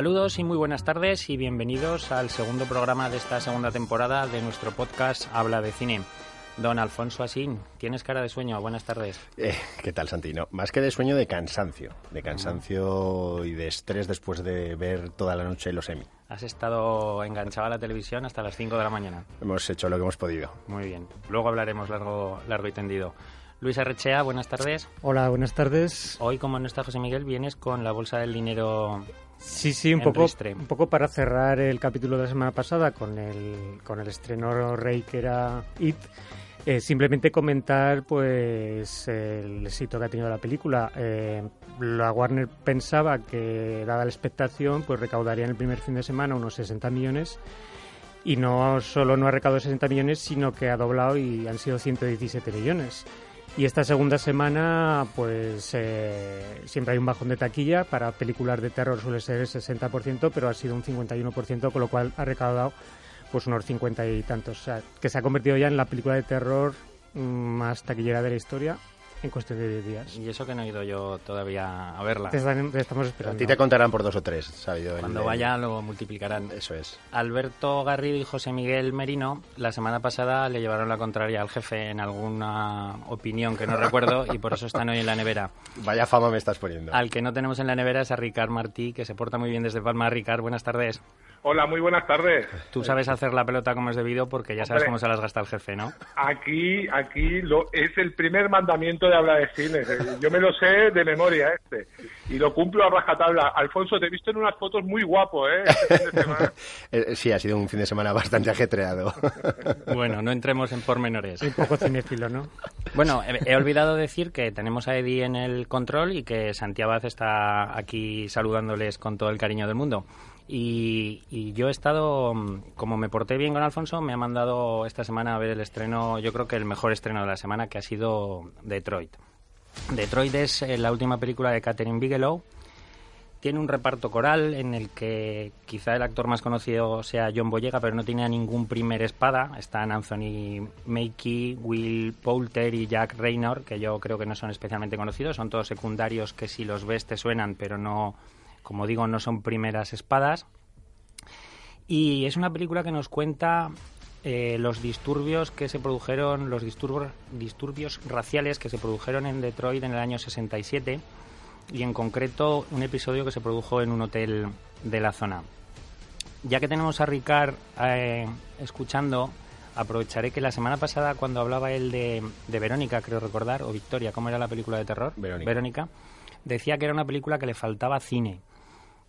Saludos y muy buenas tardes y bienvenidos al segundo programa de esta segunda temporada de nuestro podcast Habla de Cine. Don Alfonso Asín, tienes cara de sueño. Buenas tardes. Eh, ¿Qué tal, Santino? Más que de sueño, de cansancio. De cansancio y de estrés después de ver toda la noche los Emmy. Has estado enganchado a la televisión hasta las 5 de la mañana. Hemos hecho lo que hemos podido. Muy bien. Luego hablaremos largo, largo y tendido. Luis Arrechea, buenas tardes. Hola, buenas tardes. Hoy, como no está José Miguel, vienes con la bolsa del dinero. Sí, sí, un poco, un poco para cerrar el capítulo de la semana pasada con el, con el estreno rey que era It. eh, simplemente comentar pues el éxito que ha tenido la película. Eh, la Warner pensaba que, dada la expectación, pues recaudaría en el primer fin de semana unos 60 millones y no solo no ha recaudado 60 millones, sino que ha doblado y han sido 117 millones. Y esta segunda semana, pues eh, siempre hay un bajón de taquilla. Para películas de terror suele ser el 60%, pero ha sido un 51%, con lo cual ha recaudado pues unos 50 y tantos. O sea, que se ha convertido ya en la película de terror mm, más taquillera de la historia en cuestión de 10 días. Y eso que no he ido yo todavía a verla. Te, están- te estamos A esperando. ti te contarán por dos o tres, sabido. Cuando el- vaya lo multiplicarán. Eso es. Alberto Garrido y José Miguel Merino la semana pasada le llevaron la contraria al jefe en alguna opinión que no recuerdo y por eso están hoy en la nevera. Vaya fama me estás poniendo. Al que no tenemos en la nevera es a Ricard Martí, que se porta muy bien desde Palma. Ricard, buenas tardes. Hola, muy buenas tardes. Tú sabes hacer la pelota como es debido porque ya sabes Hombre. cómo se las gasta el jefe, ¿no? Aquí, aquí lo, es el primer mandamiento de hablar de cine. Yo me lo sé de memoria este y lo cumplo a rajatabla. Alfonso, te he visto en unas fotos muy guapo, ¿eh? Este fin de semana. Eh, sí, ha sido un fin de semana bastante ajetreado. Bueno, no entremos en pormenores. Un poco cinéfilo, ¿no? Bueno, he, he olvidado decir que tenemos a Eddie en el control y que Santiago Abad está aquí saludándoles con todo el cariño del mundo. Y, yo he estado, mm, como me porté bien con Alfonso, me ha mandado esta semana a ver el estreno, yo creo que el mejor estreno de la semana, que ha sido Detroit. Detroit es eh, la última película de Catherine Bigelow. Tiene un reparto coral en el que quizá el actor más conocido sea John Boyega, pero no tiene ningún primer espada. Están Anthony Mackie, Will Poulter y Jack Raynor, que yo creo que no son especialmente conocidos. Son todos secundarios que si los ves te suenan, pero no, como digo, no son primeras espadas. Y es una película que nos cuenta eh, los disturbios que se produjeron, los disturbios, disturbios raciales que se produjeron en Detroit en el año 67 y en concreto un episodio que se produjo en un hotel de la zona. Ya que tenemos a Ricard eh, escuchando, aprovecharé que la semana pasada cuando hablaba él de, de Verónica, creo recordar, o Victoria, ¿cómo era la película de terror? Verónica. decía que era una película que le faltaba cine.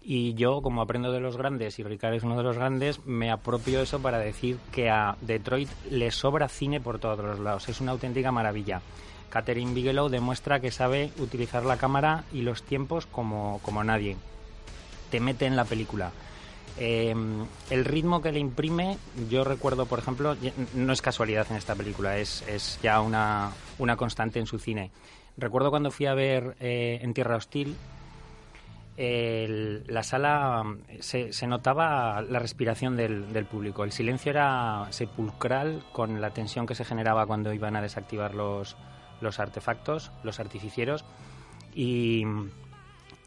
Y yo, como aprendo de los grandes, y Ricard es uno de los grandes, me apropio eso para decir que a Detroit le sobra cine por todos los lados. Es una auténtica maravilla. Catherine Bigelow demuestra que sabe utilizar la cámara y los tiempos como, como nadie. Te mete en la película. Eh, el ritmo que le imprime, yo recuerdo, por ejemplo, no es casualidad en esta película, es, es ya una, una constante en su cine. Recuerdo cuando fui a ver eh, En Tierra Hostil, el- la sala se, notaba la respiración del, del público. El silencio era sepulcral con la tensión que se generaba cuando iban a desactivar los, los artefactos, los artificieros, y,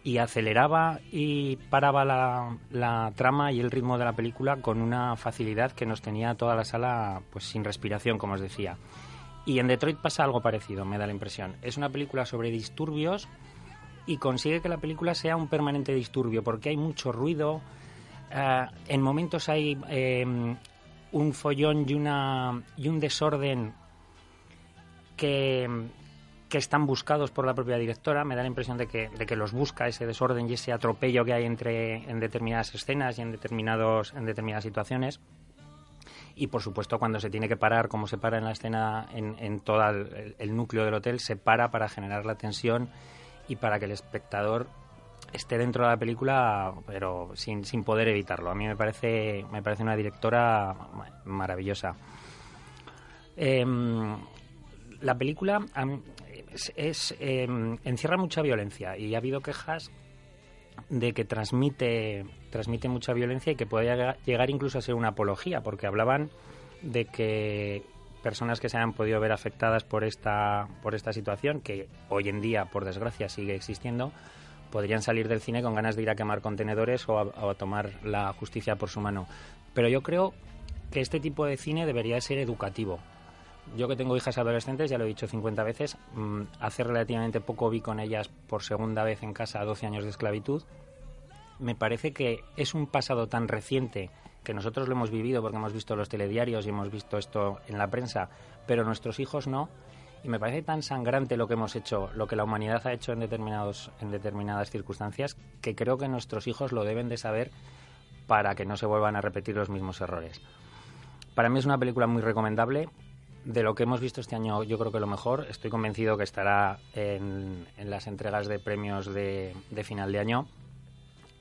y aceleraba y paraba la, la trama y el ritmo de la película con una facilidad que nos tenía toda la sala pues sin respiración, como os decía. Y en Detroit pasa algo parecido, me da la impresión. Es una película sobre disturbios y consigue que la película sea un permanente disturbio porque hay mucho ruido. eh, en momentos hay eh, un follón y, una, y un desorden que, que están buscados por la propia directora. Me da la impresión de que, de que los busca ese desorden y ese atropello que hay entre, en determinadas escenas y en, determinados, en determinadas situaciones. Y por supuesto, cuando se tiene que parar, como se para en la escena, en, en todo el, el núcleo del hotel, se para para generar la tensión y para que el espectador esté dentro de la película, pero sin, sin poder evitarlo. A mí me parece, me parece una directora ma- maravillosa. Em, la película es, em, encierra mucha violencia y ha habido quejas de que transmite, transmite mucha violencia y que puede llegar incluso a ser una apología, porque hablaban de que personas que se han podido ver afectadas por esta, por esta situación, que hoy en día, por desgracia, sigue existiendo, podrían salir del cine con ganas de ir a quemar contenedores o a, tomar la justicia por su mano. Pero yo creo que este tipo de cine debería ser educativo. Yo que tengo hijas adolescentes, ya lo he dicho 50 veces, mm, hace relativamente poco vi con ellas por segunda vez en casa 12 años de esclavitud. Me parece que es un pasado tan reciente que nosotros lo hemos vivido porque hemos visto los telediarios y hemos visto esto en la prensa, pero nuestros hijos no, y me parece tan sangrante lo que hemos hecho, lo que la humanidad ha hecho en, determinados, en determinadas circunstancias, que creo que nuestros hijos lo deben de saber para que no se vuelvan a repetir los mismos errores. Para mí es una película muy recomendable. De lo que hemos visto este año, yo creo que lo mejor. Estoy convencido que estará en, las entregas de premios de, de final de año.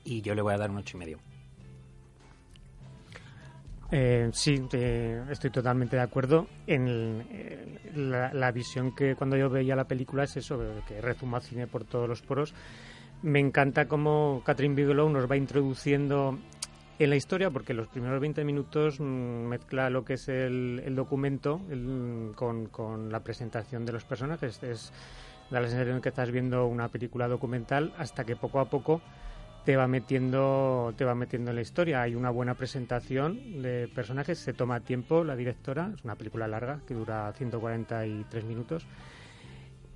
Y yo le voy a dar un ocho y medio. Eh, sí, estoy totalmente de acuerdo. En eh, la, visión que cuando yo veía la película es eso, que rezuma cine por todos los poros. Me encanta cómo Catherine Bigelow nos va introduciendo en la historia, porque los primeros 20 minutos mm, mezcla lo que es el, documento con, la presentación de los personajes. Es, da la sensación que estás viendo una película documental hasta que poco a poco te va metiendo te va metiendo en la historia. Hay una buena presentación de personajes se toma tiempo la directora es una película larga que dura 143 minutos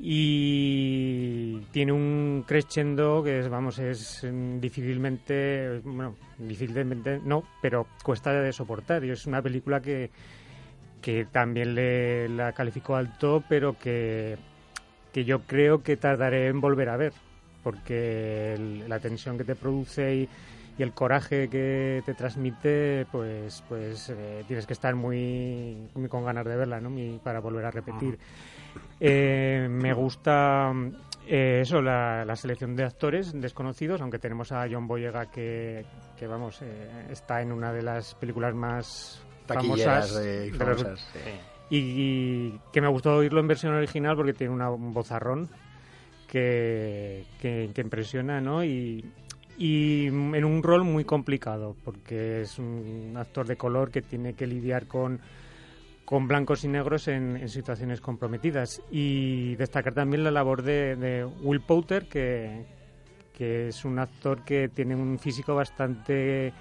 y tiene un crescendo que es vamos es difícilmente bueno difícilmente no pero cuesta de soportar y es una película que que también le la calificó alto pero que que yo creo que tardaré en volver a ver porque la tensión que te produce y, el coraje que te transmite, pues, pues eh, tienes que estar muy, con ganas de verla, ¿no? para volver a repetir. Eh, me gusta eh, eso, la, selección de actores desconocidos, aunque tenemos a John Boyega que, que vamos, está en una de las películas más famosas de, y, que me gustó oírlo en versión original porque tiene una, un vozarrón que, que, impresiona, ¿no? Y, y en un rol muy complicado, porque es un actor de color que tiene que lidiar con, con blancos y negros en, situaciones comprometidas. Y destacar también la labor de, Will Poulter, que, que, es un actor que tiene un físico bastante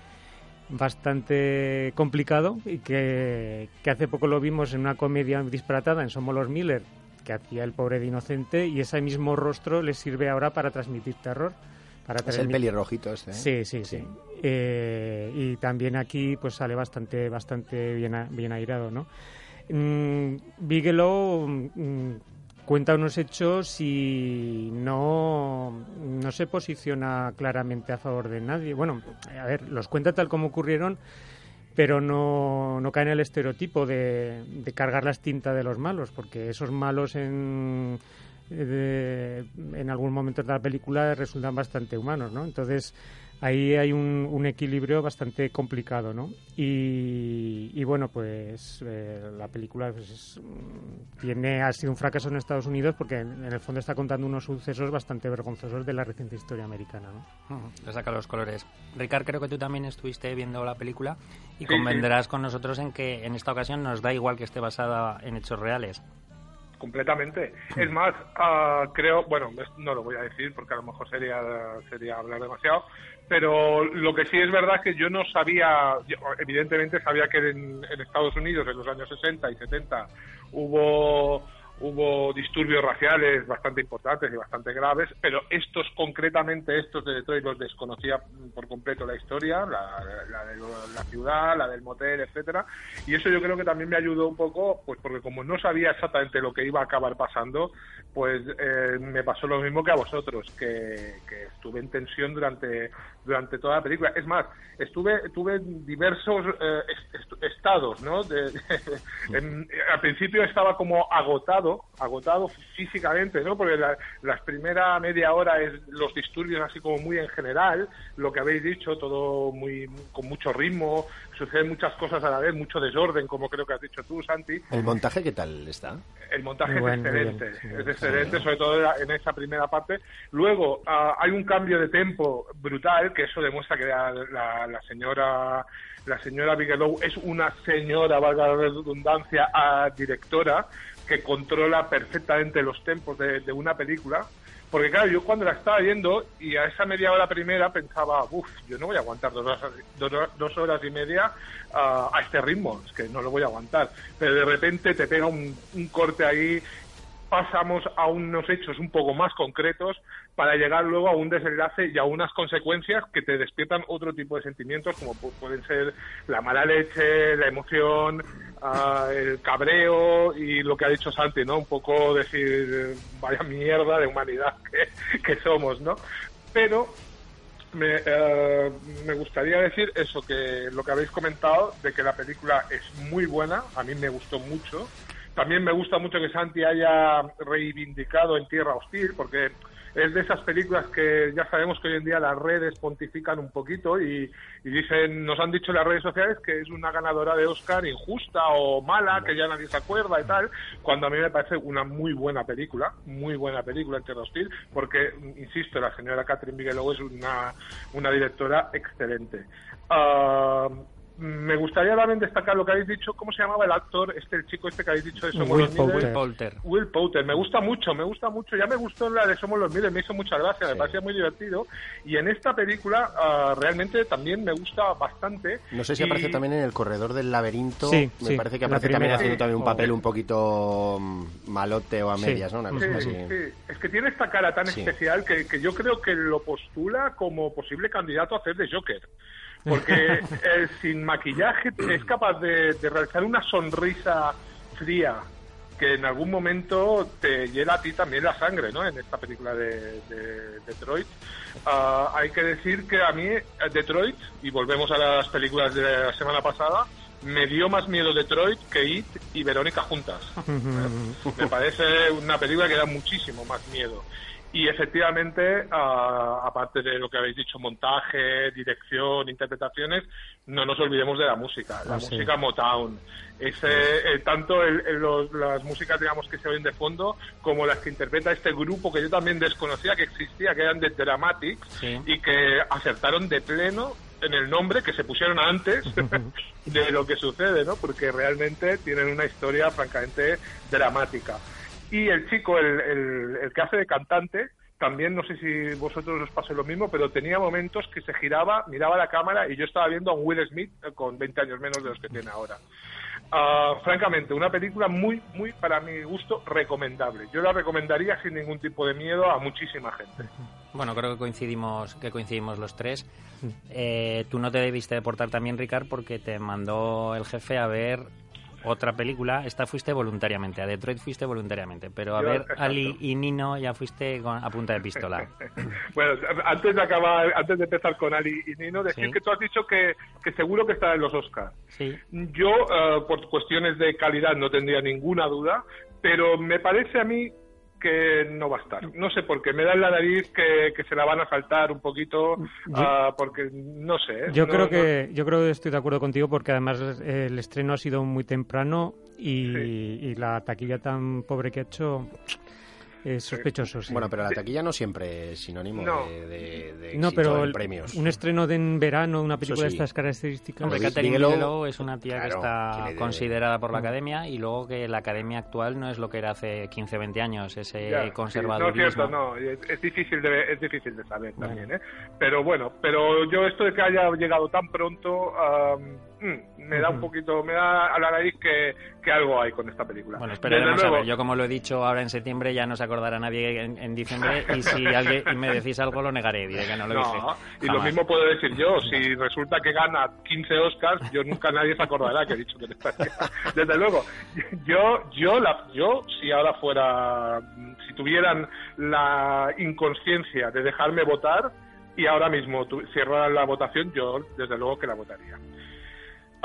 bastante complicado y que, que hace poco lo vimos en una comedia disparatada en Somos los Miller que hacía el pobre de inocente y ese mismo rostro le sirve ahora para transmitir terror. Para es el pelirrojito este. ¿eh? Sí, sí, sí. Eh, y también aquí pues sale bastante, bastante bien, bien airado, ¿no? Mm, Bigelow mm, cuenta unos hechos y no, no se posiciona claramente a favor de nadie. Bueno, a ver, los cuenta tal como ocurrieron, pero no, no cae en el estereotipo de, de, cargar las tintas de los malos, porque esos malos en, en algún momento de la película resultan bastante humanos, ¿no? Entonces, ahí hay un, un equilibrio bastante complicado, ¿no? Y, bueno, pues eh, la película pues, tiene, ha sido un fracaso en Estados Unidos porque en, el fondo está contando unos sucesos bastante vergonzosos de la reciente historia americana, ¿no? le saca los colores. Ricard, creo que tú también estuviste viendo la película y convendrás con nosotros en que en esta ocasión nos da igual que esté basada en hechos reales completamente. Es más, ah, creo, bueno, no lo voy a decir porque a lo mejor sería, sería hablar demasiado, pero lo que sí es verdad es que yo no sabía, evidentemente sabía que en, en Estados Unidos en los años 60 y 70 hubo hubo disturbios raciales bastante importantes y bastante graves, pero estos concretamente, estos de Detroit, los desconocía por completo la historia, la, de la ciudad, la del motel, etcétera, y eso yo creo que también me ayudó un poco, pues porque como no sabía exactamente lo que iba a acabar pasando, pues eh, me pasó lo mismo que a vosotros, que, estuve en tensión durante durante toda la película. Es más, estuve tuve en diversos eh, estados, ¿no? al principio estaba como agotado agotado, físicamente, ¿no? Porque la, primera media hora es los disturbios así como muy en general, lo que habéis dicho, todo muy con mucho ritmo, suceden muchas cosas a la vez, mucho desorden, como creo que has dicho tú, Santi. ¿El montaje qué tal está? El montaje es excelente, es excelente, sobre todo en esa primera parte. Luego ah, hay un cambio de tempo brutal, que eso demuestra que la, señora la señora Bigelow es una señora, valga la redundancia, a directora, que controla perfectamente los tempos de, una película Porque claro, yo cuando la estaba viendo y a esa media hora primera pensaba, uff, yo no voy a aguantar dos horas, dos, horas y media a este ritmo, es que no lo voy a aguantar. Pero de repente te pega un, un corte ahí pasamos a unos hechos un poco más concretos para llegar luego a un desenlace y a unas consecuencias que te despiertan otro tipo de sentimientos como pueden ser la mala leche, la emoción, ah, el cabreo y lo que ha dicho Santi, ¿no? Un poco decir, vaya mierda de humanidad que, somos, ¿no? Pero me, eh, me, gustaría decir eso, que lo que habéis comentado, de que la película es muy buena, a mí me gustó mucho, también me gusta mucho que Santi haya reivindicado en Tierra Hostil, porque es de esas películas que ya sabemos que hoy en día las redes pontifican un poquito y, dicen, nos han dicho las redes sociales que es una ganadora de Oscar injusta o mala, que ya nadie se acuerda y tal, cuando a mí me parece una muy buena película, muy buena película en Tierra porque, insisto, la señora Catherine Bigelow es una, una directora excelente. Ah, me gustaría también destacar lo que habéis dicho, ¿cómo se llamaba el actor, este el chico este que habéis dicho de Somos Will los Will Poulter. Will Poulter, me gusta mucho, me gusta mucho, ya me gustó la de Somos los Miles, me hizo mucha gracia, me parecía muy divertido, y en esta película ah, realmente también me gusta bastante. No sé si aparece también en El Corredor del Laberinto, me parece que aparece también haciendo también un papel un poquito mm, malote o a medias, ¿no? Una cosa así. Es que tiene esta cara tan especial que, que yo creo que lo postula como posible candidato a hacer de Joker porque sin maquillaje es capaz de, realizar una sonrisa fría que en algún momento te hiela a ti también la sangre, ¿no? En esta película de, Detroit. Ah, hay que decir que a mí Detroit, y volvemos a las películas de la semana pasada, me dio más miedo Detroit que It y Verónica juntas. me parece una película que da muchísimo más miedo. Y efectivamente, aparte de lo que habéis dicho, montaje, dirección, interpretaciones, no nos olvidemos de la música, la ah, música Motown. Ese, eh, tanto las músicas, digamos, que se oyen de fondo, como las que interpreta este grupo que yo también desconocía que existía, que eran de Dramatics, y que acertaron de pleno en el nombre que se pusieron antes de lo que sucede, ¿no? Porque realmente tienen una historia francamente dramática. Y el chico, el, el, que hace de cantante, también no sé si vosotros os pase lo mismo, pero tenía momentos que se giraba, miraba la cámara y yo estaba viendo a un Will Smith con 20 años menos de los que tiene ahora. Ah, francamente, una película muy, muy, para mi gusto, recomendable. Yo la recomendaría sin ningún tipo de miedo a muchísima gente. Bueno, creo que coincidimos, que coincidimos los tres. Eh, tú no te debiste deportar también, Ricard, porque te mandó el jefe a ver otra película, esta fuiste voluntariamente, a Detroit fuiste voluntariamente, pero a ver Ali y Nino ya fuiste a punta de pistola. bueno, antes de acabar, antes de empezar con Ali y Nino, decir que tú has dicho que, que seguro que está en los Oscars. Sí. Yo, eh, por cuestiones de calidad, no tendría ninguna duda, pero me parece a mí que no va a estar. No sé por qué, me da en la nariz que, que se la van a saltar un poquito, ah, porque no sé. ¿eh? Yo creo que yo creo que estoy de acuerdo contigo porque además el estreno ha sido muy temprano y, y la taquilla tan pobre que ha hecho es sospechoso, sí. Bueno, pero la taquilla no siempre es sinónimo de, de, no, pero premios. Un estreno de en verano, una película de estas características. Hombre, Catherine Bigelow es una tía que está considerada por la mm. academia y luego que la academia actual no es lo que era hace 15, 20 años, ese conservador no, es cierto, no. Es, difícil de, es difícil de saber también, ¿eh? Pero bueno, pero yo esto de que haya llegado tan pronto... Mm, me da un poquito, me da a la nariz que, que algo hay con esta película. Bueno, esperaremos a ver. Yo, como lo he dicho ahora en septiembre, ya no se acordará nadie en, diciembre. Y si alguien me decís algo, lo negaré. Diré que no lo no, Y lo mismo puedo decir yo. Si resulta que gana 15 Oscars, yo nunca nadie se acordará que he dicho que esta Desde luego, yo, yo, la, yo, si ahora fuera, si tuvieran la inconsciencia de dejarme votar y ahora mismo cerraran la votación, yo desde luego que la votaría.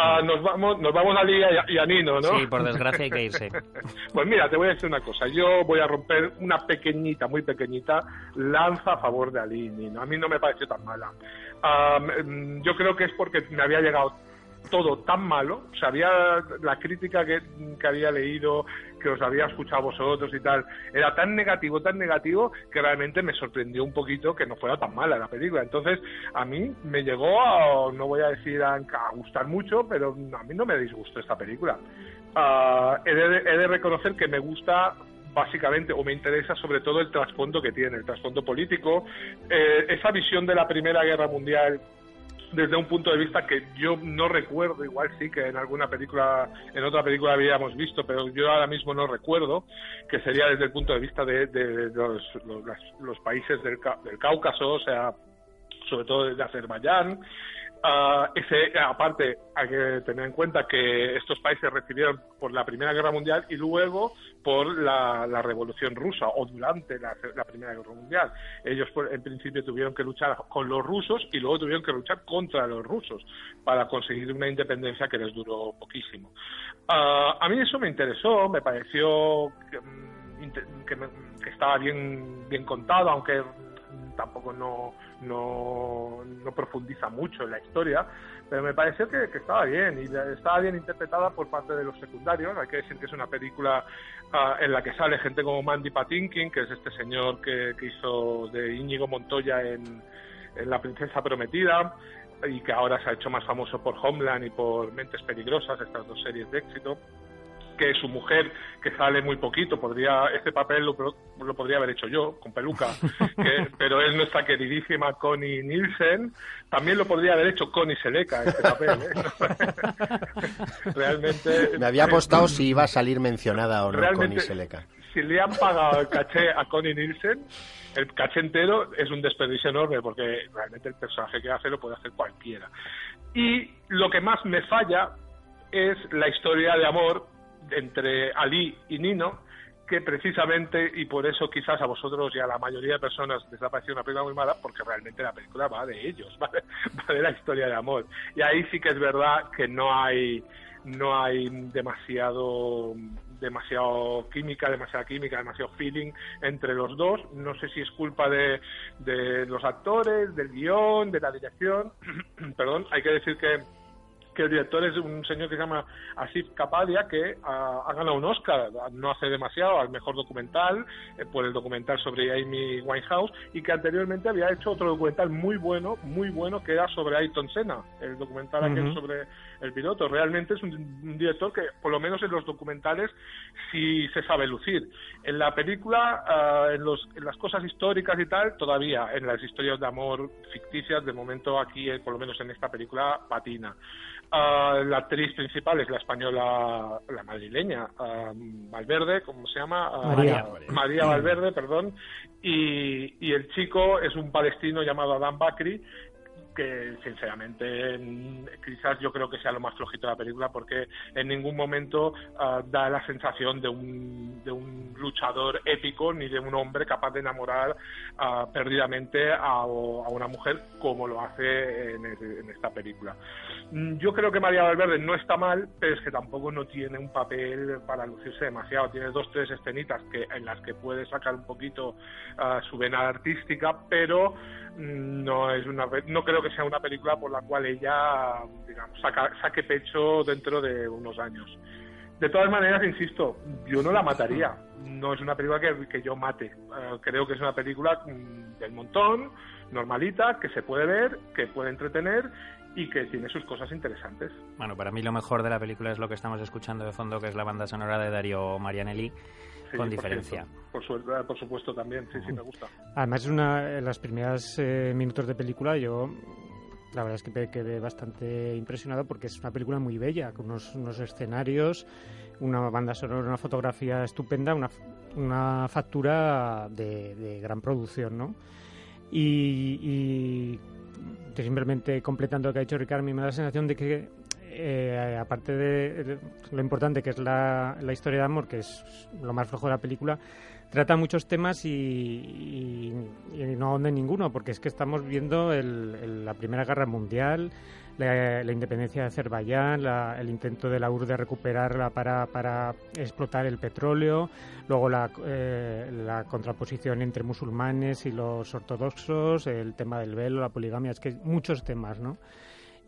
Ah, nos vamos nos vamos a Liga y a, Nino, ¿no? Sí, por desgracia hay que irse. pues mira, te voy a decir una cosa. Yo voy a romper una pequeñita, muy pequeñita lanza a favor de Ali y Nino. A mí no me pareció tan mala. Mm, yo creo que es porque me había llegado todo tan malo, o sea, había la crítica que, que, había leído, que os había escuchado vosotros y tal, era tan negativo, tan negativo, que realmente me sorprendió un poquito que no fuera tan mala la película. Entonces, a mí me llegó, a, no voy a decir a, gustar mucho, pero a mí no me disgustó esta película. Uh, he, de, reconocer que me gusta básicamente, o me interesa sobre todo el trasfondo que tiene, el trasfondo político, eh, esa visión de la Primera Guerra Mundial desde un punto de vista que yo no recuerdo, igual sí que en alguna película, en otra película habíamos visto, pero yo ahora mismo no recuerdo, que sería desde el punto de vista de, los, los, países del, del Cáucaso, o sea, sobre todo de Azerbaiyán, Uh, ese, aparte, hay que tener en cuenta que estos países recibieron por la Primera Guerra Mundial y luego por la, Revolución Rusa o durante la, Primera Guerra Mundial. Ellos, en principio, tuvieron que luchar con los rusos y luego tuvieron que luchar contra los rusos para conseguir una independencia que les duró poquísimo. Uh, a mí eso me interesó, me pareció que, mm, que estaba bien, bien contado, aunque tampoco no, no, no, profundiza mucho en la historia, pero me pareció que, estaba bien y estaba bien interpretada por parte de los secundarios. Hay que decir que es una película ah, en la que sale gente como Mandy Patinkin, que es este señor que, hizo de Íñigo Montoya en La Princesa Prometida y que ahora se ha hecho más famoso por Homeland y por Mentes Peligrosas, estas dos series de éxito que su mujer, que sale muy poquito, podría este papel lo, lo podría haber hecho yo, con peluca, pero es nuestra queridísima Connie Nielsen, también lo podría haber hecho Connie Seleca, este papel. ¿eh? realmente... Me había apostado si iba a salir mencionada o no Connie Seleca. Si le han pagado el caché a Connie Nielsen, el caché entero es un desperdicio enorme porque realmente el personaje que hace lo puede hacer cualquiera. Y lo que más me falla es la historia de amor entre Ali y Nino, que precisamente, y por eso quizás a vosotros y a la mayoría de personas les ha parecido una película muy mala, porque realmente la película va de ellos, va de, la historia de amor. Y ahí sí que es verdad que no hay no hay demasiado demasiado química, demasiada química, demasiado feeling entre los dos. No sé si es culpa de, de los actores, del guion, de la dirección. Perdón, hay que decir que que el director es un señor que se llama Asif Kapadia, que ha, ganado un Oscar no hace demasiado al mejor documental, eh, por el documental sobre Amy Winehouse, y que anteriormente había hecho otro documental muy bueno, muy bueno, que era sobre Ayrton Senna, el documental aquel sobre el piloto. Realmente es un, director que, por lo menos en los documentales, sí se sabe lucir. En la película, ah, en, los, en las cosas históricas y tal, todavía, en las historias de amor ficticias, de momento aquí, eh, por lo menos en esta película, patina. Uh, la actriz principal es la española, la madrileña, Valverde, ¿cómo se llama? María. María Valverde, perdón. Y, y, el chico es un palestino llamado Adam Bakri, que sinceramente quizás yo creo que sea lo más flojito de la película porque en ningún momento ah, da la sensación de un, de un luchador épico ni de un hombre capaz de enamorar uh, perdidamente a, una mujer como lo hace en, esta película. Mm, yo creo que María Valverde no está mal, pero es que tampoco no tiene un papel para lucirse demasiado. Tiene dos, tres escenitas en las que puede sacar un poquito ah, su vena artística, pero mm, no es una no creo que sea una película por la cual ella, digamos, saque pecho dentro de unos años. De todas maneras, insisto, yo no la mataría. No es una película que, que yo mate. Eh, creo que es una película mm, del montón, normalita, que se puede ver, que puede entretener y que tiene sus cosas interesantes. Bueno, para mí lo mejor de la película es lo que estamos escuchando de fondo, que es la banda sonora de Dario Marianelli con diferencia. Por, por, supuesto también, sí, sí, me gusta. Además, es una, en las primeras eh, minutos de película yo la verdad es que me quedé bastante impresionado porque es una película muy bella, con unos, unos escenarios, una banda sonora, una fotografía estupenda, una, una factura de, gran producción, ¿no? Y, y, simplemente completando lo que ha dicho Ricardo, me da la sensación de que eh, aparte de lo importante que es la, historia de amor, que es lo más flojo de la película, trata muchos temas y, no ahonda ninguno, porque es que estamos viendo la Primera Guerra Mundial, la, independencia de Azerbaiyán, el intento de la URSS de recuperarla para, explotar el petróleo, luego la, eh, la, contraposición entre musulmanes y los ortodoxos, el tema del velo, la poligamia, es que muchos temas, ¿no?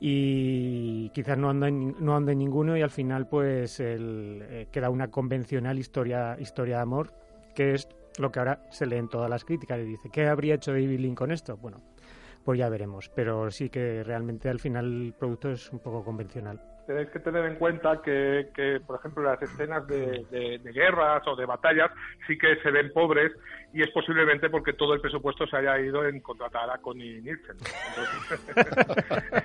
y quizás no anda en, no anda ninguno y al final pues eh, queda una convencional historia historia de amor que es lo que ahora se lee en todas las críticas y dice ¿qué habría hecho David Lynn con esto? Bueno, pues ya veremos, pero sí que realmente al final el producto es un poco convencional. tenéis que tener en cuenta que, por ejemplo, las escenas de, guerras o de batallas sí que se ven pobres y es posiblemente porque todo el presupuesto se haya ido en contratar a Connie Nielsen.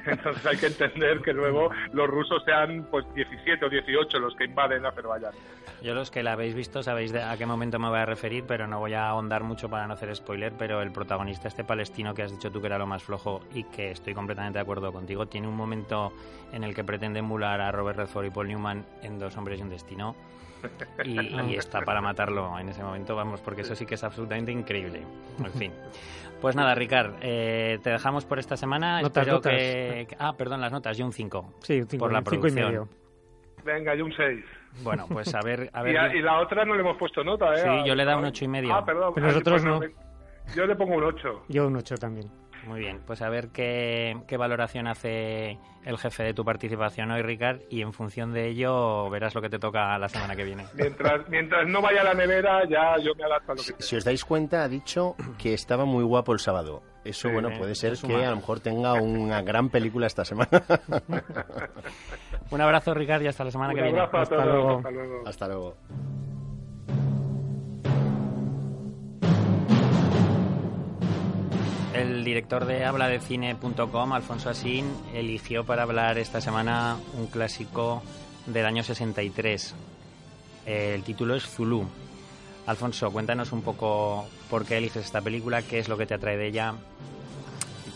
Entonces, hay que entender que luego los rusos sean pues 17 o 18 los que invaden Azerbaiyán. Yo los que la habéis visto sabéis a qué momento me voy a referir, pero no voy a ahondar mucho para no hacer spoiler, pero el protagonista, este palestino que has dicho tú que era lo más flojo y que estoy completamente de acuerdo contigo, tiene un momento en el que pretende emular a Robert Redford y Paul Newman en Dos hombres y un destino. Y, está para matarlo en ese momento, vamos, porque eso sí que es absolutamente increíble. En fin. Pues nada, Ricard, eh, te dejamos por esta semana. Notas, Espero notas. Que... Ah, perdón, las notas, yo un 5. Sí, un 5 por la y producción. medio. Venga, yo un 6. Bueno, pues a ver... A y, ver a- y la otra no le hemos puesto nota, ¿eh? Sí, yo le he dado un ocho y medio. Ah, perdón. Pero nosotros pues no. Yo le pongo un 8. Yo un 8 también. Muy bien, pues a ver qué, qué valoración hace el jefe de tu participación hoy, Ricard, y en función de ello verás lo que te toca la semana que viene. Mientras, mientras no vaya a la nevera, ya yo me adapto a lo que Si os dais cuenta, ha dicho que estaba muy guapo el sábado. Eso, Sí, bueno, puede ser que humano. a lo mejor tenga una gran película esta semana. Un abrazo, Ricard, y hasta la semana Un que viene. abrazo a Hasta todos. luego. Hasta luego. Hasta luego. El director de habladecine.com, Alfonso Asín, eligió para hablar esta semana un clásico del año 63. Eh, El título es Zulu. Alfonso, cuéntanos un poco por qué eliges esta película, qué es lo que te atrae de ella.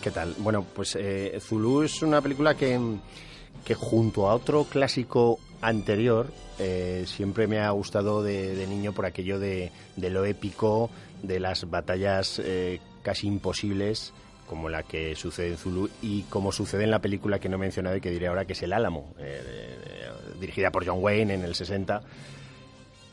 ¿Qué tal? Bueno, pues eh, Zulu es una película que, que junto a otro clásico anterior eh, siempre me ha gustado de, niño por aquello de, de lo épico, de las batallas eh, casi imposibles como la que sucede en Zulu y como sucede en la película que no he mencionado y que diré ahora que es El Álamo, eh, de- dirigida por John Wayne en el 60.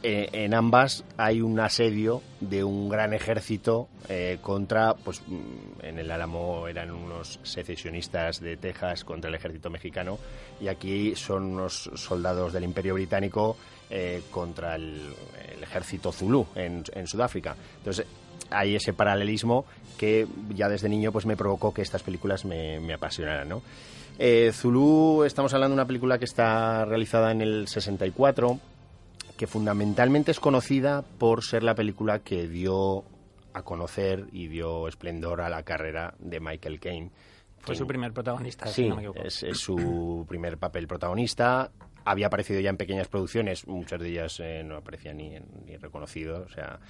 Eh, en ambas hay un asedio de un gran ejército eh, contra, pues mm, en el Álamo eran unos secesionistas de Texas contra el ejército mexicano y aquí son unos soldados del Imperio Británico eh, contra el, el ejército Zulú en, en Sudáfrica. Entonces hay ese paralelismo que ya desde niño pues me provocó que estas películas me, me apasionaran, ¿no? Eh, Zulu, estamos hablando de una película que está realizada en el 64, que fundamentalmente es conocida por ser la película que dio a conocer y dio esplendor a la carrera de Michael Caine. Fue su primer protagonista, si Sí, no me equivoco. es, es su primer papel protagonista. Había aparecido ya en pequeñas producciones, muchas de ellas eh, no aparecía ni, ni reconocido, o sea,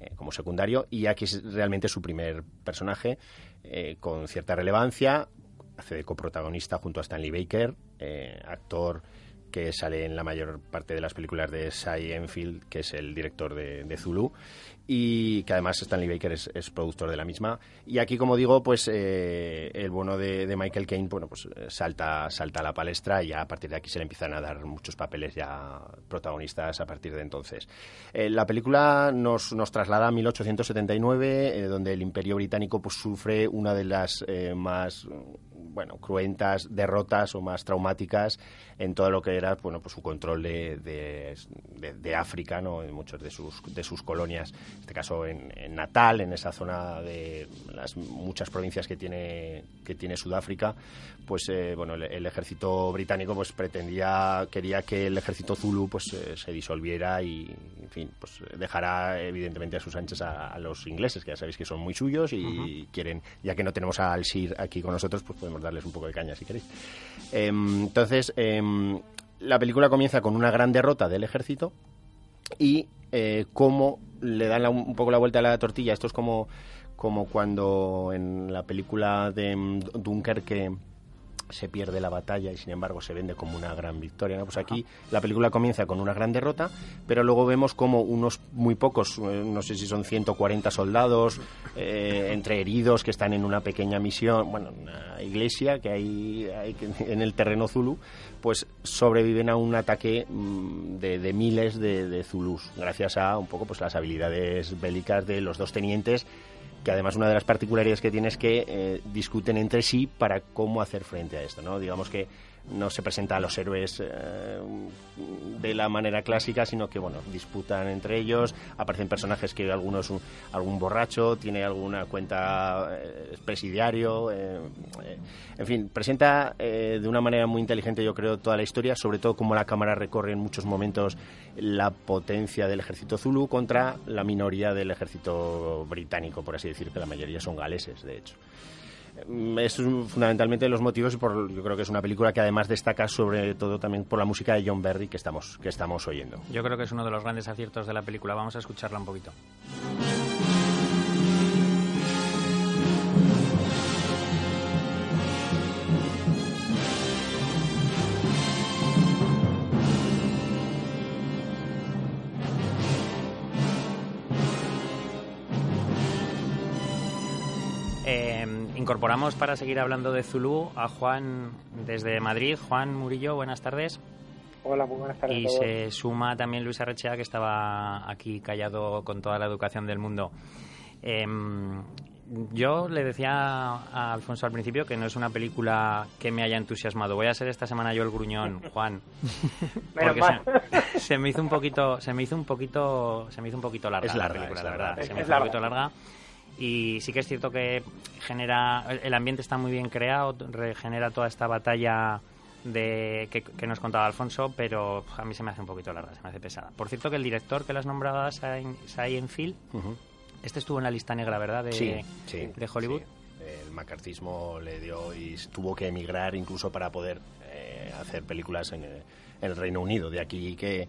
eh, como secundario. Y aquí es realmente su primer personaje, eh, con cierta relevancia. Hace de coprotagonista junto a Stanley Baker, actor que sale en la mayor parte de las películas de Cy Enfield, que es el director de Zulu, y que además Stanley Baker es, productor de la misma. Y aquí, como digo, pues eh, el bueno de, Michael Caine, bueno, pues eh, salta, salta a la palestra y a partir de aquí se le empiezan a dar muchos papeles ya protagonistas a partir de entonces. Eh, la película nos, nos traslada a 1879, eh, donde el Imperio Británico pues sufre una de las eh, más bueno, cruentas derrotas o más traumáticas en todo lo que era bueno, pues su control de, de, de- de África, ¿no? en muchas de sus, de sus colonias, en este caso en, en Natal, en esa zona de las muchas provincias que tiene, que tiene Sudáfrica, pues eh, bueno, el, el ejército británico pues pretendía, quería que el ejército Zulu pues eh, se disolviera y, en fin, pues dejara evidentemente a sus anchas a, a los ingleses, que ya sabéis que son muy suyos y quieren, ya que no tenemos al Sir aquí con nosotros, pues podemos darles un poco de caña si queréis. Em, entonces, em, la película comienza con una gran derrota del ejército y eh, cómo le dan la- un poco la vuelta a la tortilla. Esto es como, como cuando en la película de mm, Dunkerque se pierde la batalla y sin embargo se vende como una gran victoria. ¿no? Pues aquí la película comienza con una gran derrota, pero luego vemos como unos muy pocos, eh, no sé si son 140 soldados, eh, entre heridos que están en una pequeña misión, bueno, una iglesia que hay, hay en el terreno Zulu, pues sobreviven a un ataque mm, de, de miles de, de Zulus, gracias a un poco pues las habilidades bélicas de los dos tenientes que además una de las particularidades que tiene es que eh, discuten entre sí para cómo hacer frente a esto, ¿no? Digamos que no se presenta a los héroes eh, de la manera clásica, sino que bueno, disputan entre ellos, aparecen personajes que algunos algún borracho, tiene alguna cuenta eh, presidiario, eh, en fin, presenta de una manera muy inteligente yo creo toda la historia, sobre todo como la cámara recorre en muchos momentos la potencia del ejército Zulu contra la minoría del ejército británico, por así decir, que la mayoría son galeses, de hecho. Mm, es fundamentalmente los motivos por, yo creo que es una película que además destaca sobre todo también por la música de John Berry que estamos, que estamos oyendo. Yo creo que es uno de los grandes aciertos de la película. Vamos a escucharla un poquito. Incorporamos para seguir hablando de Zulu a Juan desde Madrid. Juan Murillo, buenas tardes. Hola, muy buenas tardes. Y se suma también Luis Arrechea, que estaba aquí callado con toda la educación del mundo. Em, yo le decía a Alfonso al principio que no es una película que me haya entusiasmado. Voy a ser esta semana yo el gruñón, Juan. porque se, se, me hizo un poquito, se me hizo un poquito, se me hizo un poquito larga, la película, la verdad. se me hizo un poquito larga y sí que es cierto que genera el ambiente está muy bien creado regenera toda esta batalla de que, nos contaba Alfonso pero a mí se me hace un poquito larga se me hace pesada. Por cierto que el director que las nombraba Sion Phil este estuvo en la lista negra verdad de, de Hollywood. el macartismo le dio y tuvo que emigrar incluso para poder eh, hacer películas en, en, el Reino Unido. De aquí que,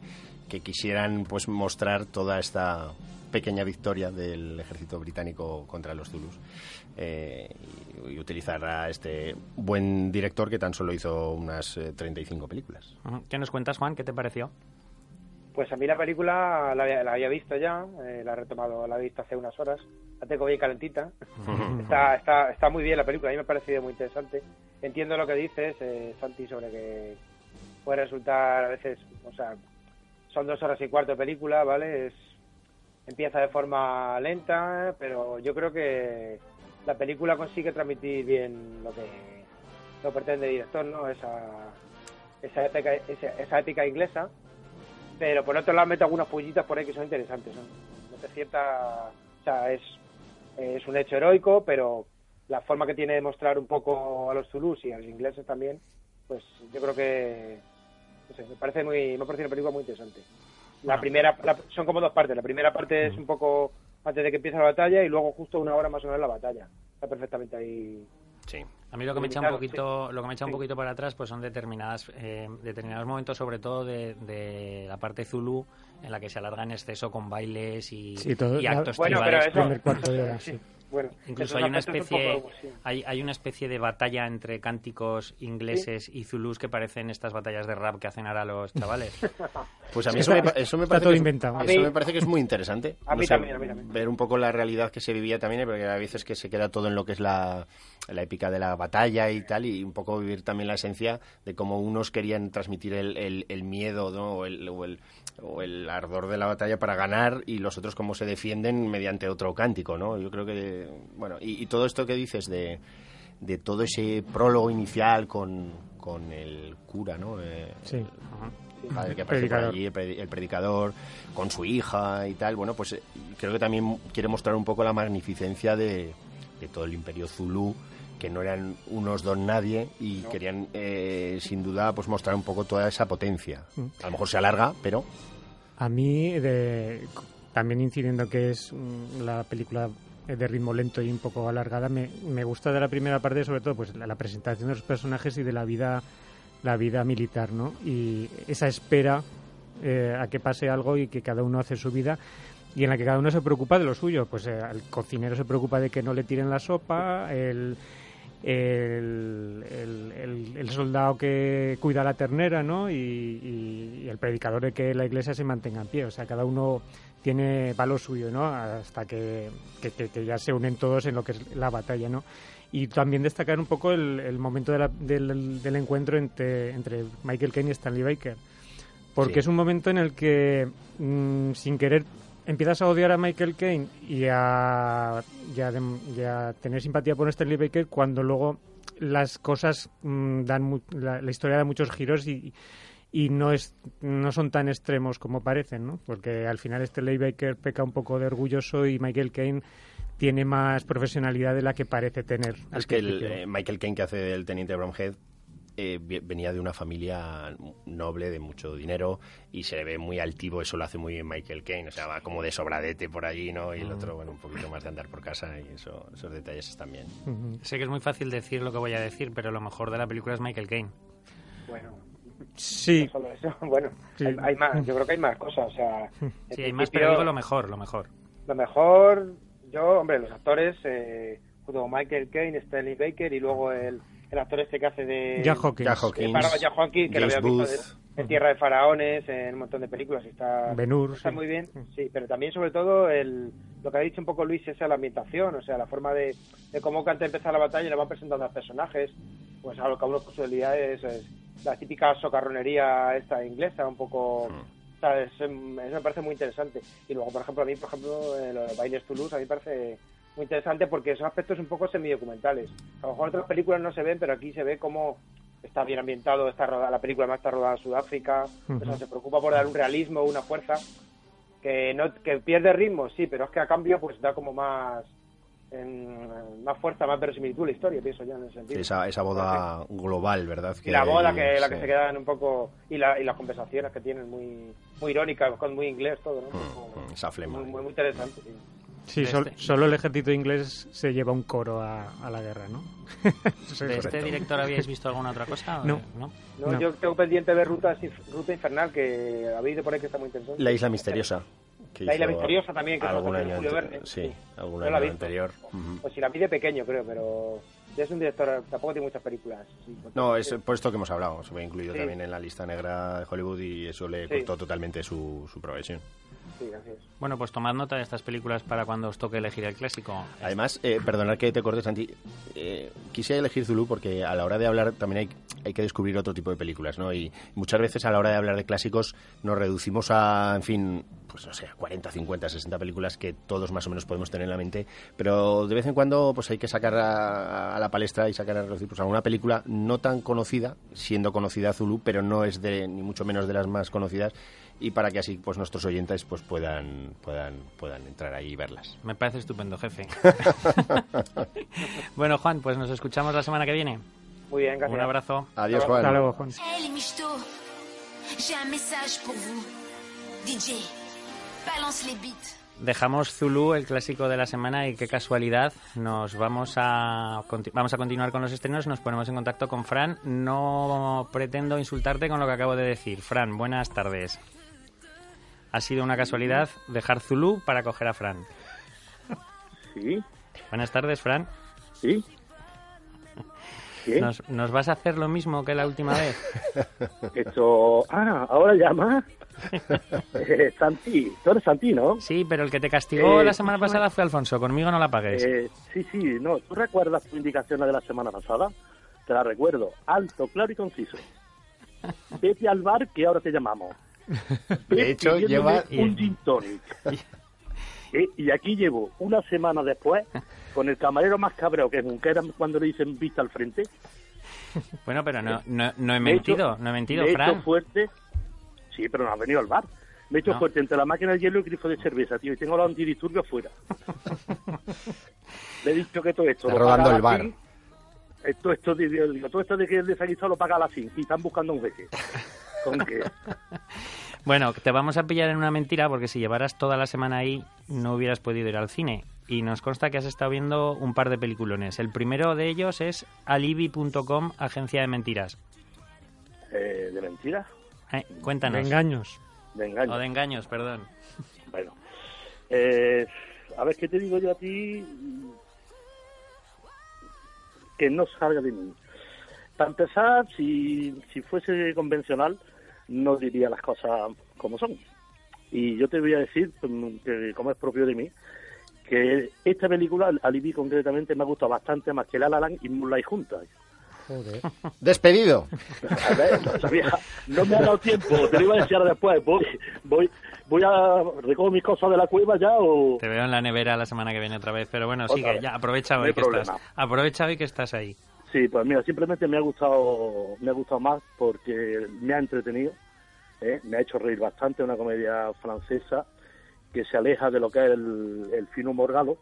que quisieran pues mostrar toda esta pequeña victoria del ejército británico contra los Zulus eh, y, utilizar a este buen director que tan solo hizo unas 35 eh, películas. ¿Qué nos cuentas, Juan? ¿Qué te pareció? Pues a mí la película la, había visto ya, eh, la he retomado, la he visto hace unas horas, la tengo bien calentita. está, está, está muy bien la película, a mí me ha parecido muy interesante. Entiendo lo que dices, Santi, sobre que puede resultar a veces, o sea, son dos horas y cuarto de película, ¿vale? Es empieza de forma lenta, pero yo creo que la película consigue transmitir bien lo que lo pretende el director, ¿no? Esa, esa, épica, esa, épica inglesa, pero por otro lado mete algunas pullitas por ahí que son interesantes, ¿no? no cierta, o sea, es, es un hecho heroico, pero la forma que tiene de mostrar un poco a los Zulus y a los ingleses también, pues yo creo que, no sé, me parece muy, me parece una película muy interesante. La primera, son como dos partes. La primera parte es un poco antes de que empiece la batalla y luego justo una hora más o menos la batalla. Está perfectamente ahí. Sí. A mí lo que me echa un poquito, lo que me echa un poquito para atrás, pues son determinadas, eh, determinados momentos, sobre todo de, la parte Zulu, en la que se alarga en exceso con bailes y, actos bueno, bueno, Incluso hay una especie hay, hay, una especie de batalla entre cánticos ingleses y zulus que parecen estas batallas de rap que hacen ahora los chavales. pues a mí eso, me, eso me parece que Es, eso me parece que es muy interesante. A mí, también, a mí también. Ver un poco la realidad que se vivía también, porque a veces que se queda todo en lo que es la, la épica de la batalla y tal, y un poco vivir también la esencia de cómo unos querían transmitir el, el, miedo ¿no? o, el, o, el, o el ardor de la batalla para ganar y los otros cómo se defienden mediante otro cántico, ¿no? Yo creo que bueno, y, todo esto que dices de, de todo ese prólogo inicial con, con el cura, ¿no? Eh, sí. El padre que aparece por allí, el predicador, con su hija y tal. Bueno, pues eh, creo que también quiere mostrar un poco la magnificencia de, de todo el imperio Zulu que no eran unos don nadie y querían eh, sin duda pues mostrar un poco toda esa potencia. Mm. A lo mejor se alarga, pero a mí de, también incidiendo que es mm, la película de ritmo lento y un poco alargada, me, me gusta de la primera parte sobre todo pues la, presentación de los personajes y de la vida la vida militar, ¿no? Y esa espera eh, a que pase algo y que cada uno hace su vida y en la que cada uno se preocupa de lo suyo. Pues eh, el cocinero se preocupa de que no le tiren la sopa, el, el, el, soldado que cuida la ternera, ¿no? Y, y, el predicador de que la iglesia se mantenga en pie. O sea, cada uno tiene valor suyo, ¿no? Hasta que, que, ya se unen todos en lo que es la batalla, ¿no? Y también destacar un poco el, momento del, del, encuentro entre, entre Michael Caine y Stanley Baker. Porque es un momento en el que, mm, sin querer, empiezas a odiar a Michael Caine y a, y a, tener simpatía por Stanley Baker cuando luego las cosas mm, dan la, historia da muchos giros y, y no es no son tan extremos como parecen, ¿no? Porque al final este Baker peca un poco de orgulloso y Michael Caine tiene más profesionalidad de la que parece tener. Es que el, eh, Michael Caine que hace del teniente Bromhead eh, venía de una familia noble, de mucho dinero, y se ve muy altivo, eso lo hace muy bien Michael Caine, o sea, va como de sobradete por allí, ¿no? Y el otro, bueno, un poquito más de andar por casa, y eso, esos detalles están bien. Sé que es muy fácil decir lo que voy a decir, pero lo mejor de la película es Michael Caine. Bueno, Sí. Bueno, Hay, más, yo creo que hay más cosas. O sea, sí, hay más, pero digo lo mejor, lo mejor. Lo mejor, yo, hombre, los actores, eh, junto con Michael Caine, Stanley Baker y luego el, el actor este que hace de... Jack Hawkins. Jack Hawkins, que lo había visto en Tierra de Faraones, en un montón de películas. Y está, está muy bien, sí, pero también sobre todo el, lo que ha dicho un poco Luis es la ambientación, o sea, la forma de, de cómo antes de empezar la batalla le van presentando a los personajes, pues a lo que uno con sus habilidades es la típica socarronería esta inglesa, un poco... ¿sabes? Eso me parece muy interesante. Y luego, por ejemplo, a mí, por ejemplo, eh, los bailes Toulouse, a mí me parece muy interesante porque son aspectos un poco semidocumentales. A lo mejor otras películas no se ven, pero aquí se ve cómo está bien ambientado, está rodada, la película además está rodada en Sudáfrica, se preocupa por dar un realismo, una fuerza que no que pierde ritmo, sí, pero es que a cambio pues da como más en más fuerza, más verosimilitud la historia, pienso yo en ese sentido. Esa, esa boda global, ¿verdad? y la boda que la que se quedan un poco y, la, y las conversaciones que tienen muy muy irónicas, con muy inglés todo, ¿no? Mm, mm, esa flema. Muy, muy, interesante, sí. este. solo el ejército inglés se lleva un coro a, a la guerra, ¿no? ¿De este director habíais visto alguna otra cosa? No. ¿no? no. yo tengo pendiente de ver Ruta, Ruta Infernal, que habéis de por ahí que está muy interesante. La Isla Misteriosa la Isla Misteriosa también, que algún año Julio Verne. Sí, algún año anterior. Pues si la vi de pequeño, creo, pero ya es un director, tampoco tiene muchas películas. no, es por esto que hemos hablado, se ve incluido también en la lista negra de Hollywood y eso le cortó totalmente su, su progresión. Bueno, pues tomad nota de estas películas para cuando os toque elegir el clásico. Además, eh, perdonad que te cortes, Santi. Eh, quise elegir Zulu porque a la hora de hablar también hay, hay que descubrir otro tipo de películas, ¿no? Y muchas veces a la hora de hablar de clásicos nos reducimos a, en fin, pues no sé, 40, 50, 60 películas que todos más o menos podemos tener en la mente, pero de vez en cuando pues hay que sacar a, la palestra y sacar a reducir pues alguna película no tan conocida, siendo conocida Zulu, pero no es de ni mucho menos de las más conocidas y para que así pues nuestros oyentes pues puedan puedan puedan entrar ahí y verlas. Me parece estupendo, jefe. bueno, Juan, pues nos escuchamos la semana que viene. Muy bien, gracias. Un abrazo. Adiós, Juan. Hasta luego, Juan. Dejamos Zulu, el clásico de la semana, y qué casualidad. Nos vamos a, vamos a continuar con los estrenos. Nos ponemos en contacto con Fran. No pretendo insultarte con lo que acabo de decir. Fran, buenas tardes. Ha sido una casualidad dejar Zulu para coger a Fran. Sí. Buenas tardes, Fran. Sí. ¿Nos, ¿Nos, vas a hacer lo mismo que la última vez? Esto. Ah, ahora llama. eh, Santi, tú eres Santi, ¿no? Sí, pero el que te castigó la semana pasada fue Alfonso. Conmigo no la pagues. Eh, sí, sí, no. ¿Tú recuerdas tu indicación de la semana pasada? Te la recuerdo. Alto, claro y conciso. Vete al bar que ahora te llamamos. De hecho, lleva un gin tonic. Eh, y aquí llevo una semana después con el camarero más cabreo que nunca era cuando le dicen vista al frente. Bueno, pero no, no, he mentido, no he mentido, me Fran. He hecho fuerte, sí, pero no ha venido al bar. Me he hecho fuerte entre la máquina de hielo y el grifo de cerveza, tío, y tengo los antidisturbios fuera. le he dicho que todo esto... Está rodando el bar. Esto, esto, digo, todo esto de que el desaguisado lo paga a la fin y están buscando un jefe. ¿Con qué? Bueno, te vamos a pillar en una mentira porque si llevaras toda la semana ahí no hubieras podido ir al cine. Y nos consta que has estado viendo un par de peliculones. El primero de ellos es alibi.com, agencia de mentiras. Eh, ¿De mentiras? Eh, cuéntanos. De engaños. De engaños. O de engaños, perdón. Bueno. Eh, a ver, ¿qué te digo yo a ti? Que no salga de mí. Para empezar, si, si fuese convencional, no diría las cosas como son. Y yo te voy a decir, pues, que como es propio de mí, que esta película, Alibi concretamente, me ha gustado bastante más que La La Land y Moonlight juntas. Joder. Despedido. A ver, no, me ha dado tiempo, te lo iba a decir después. Voy, voy, voy a recoger mis cosas de la cueva ya o... Te veo en la nevera la semana que viene otra vez, pero bueno, sigue, ya aprovecha hoy que estás. Aprovecha hoy que estás ahí. Sí, pues mira, simplemente me ha gustado, me ha gustado más porque me ha entretenido, ¿eh? me ha hecho reír bastante, una comedia francesa que se aleja de lo que es el, el fino morgado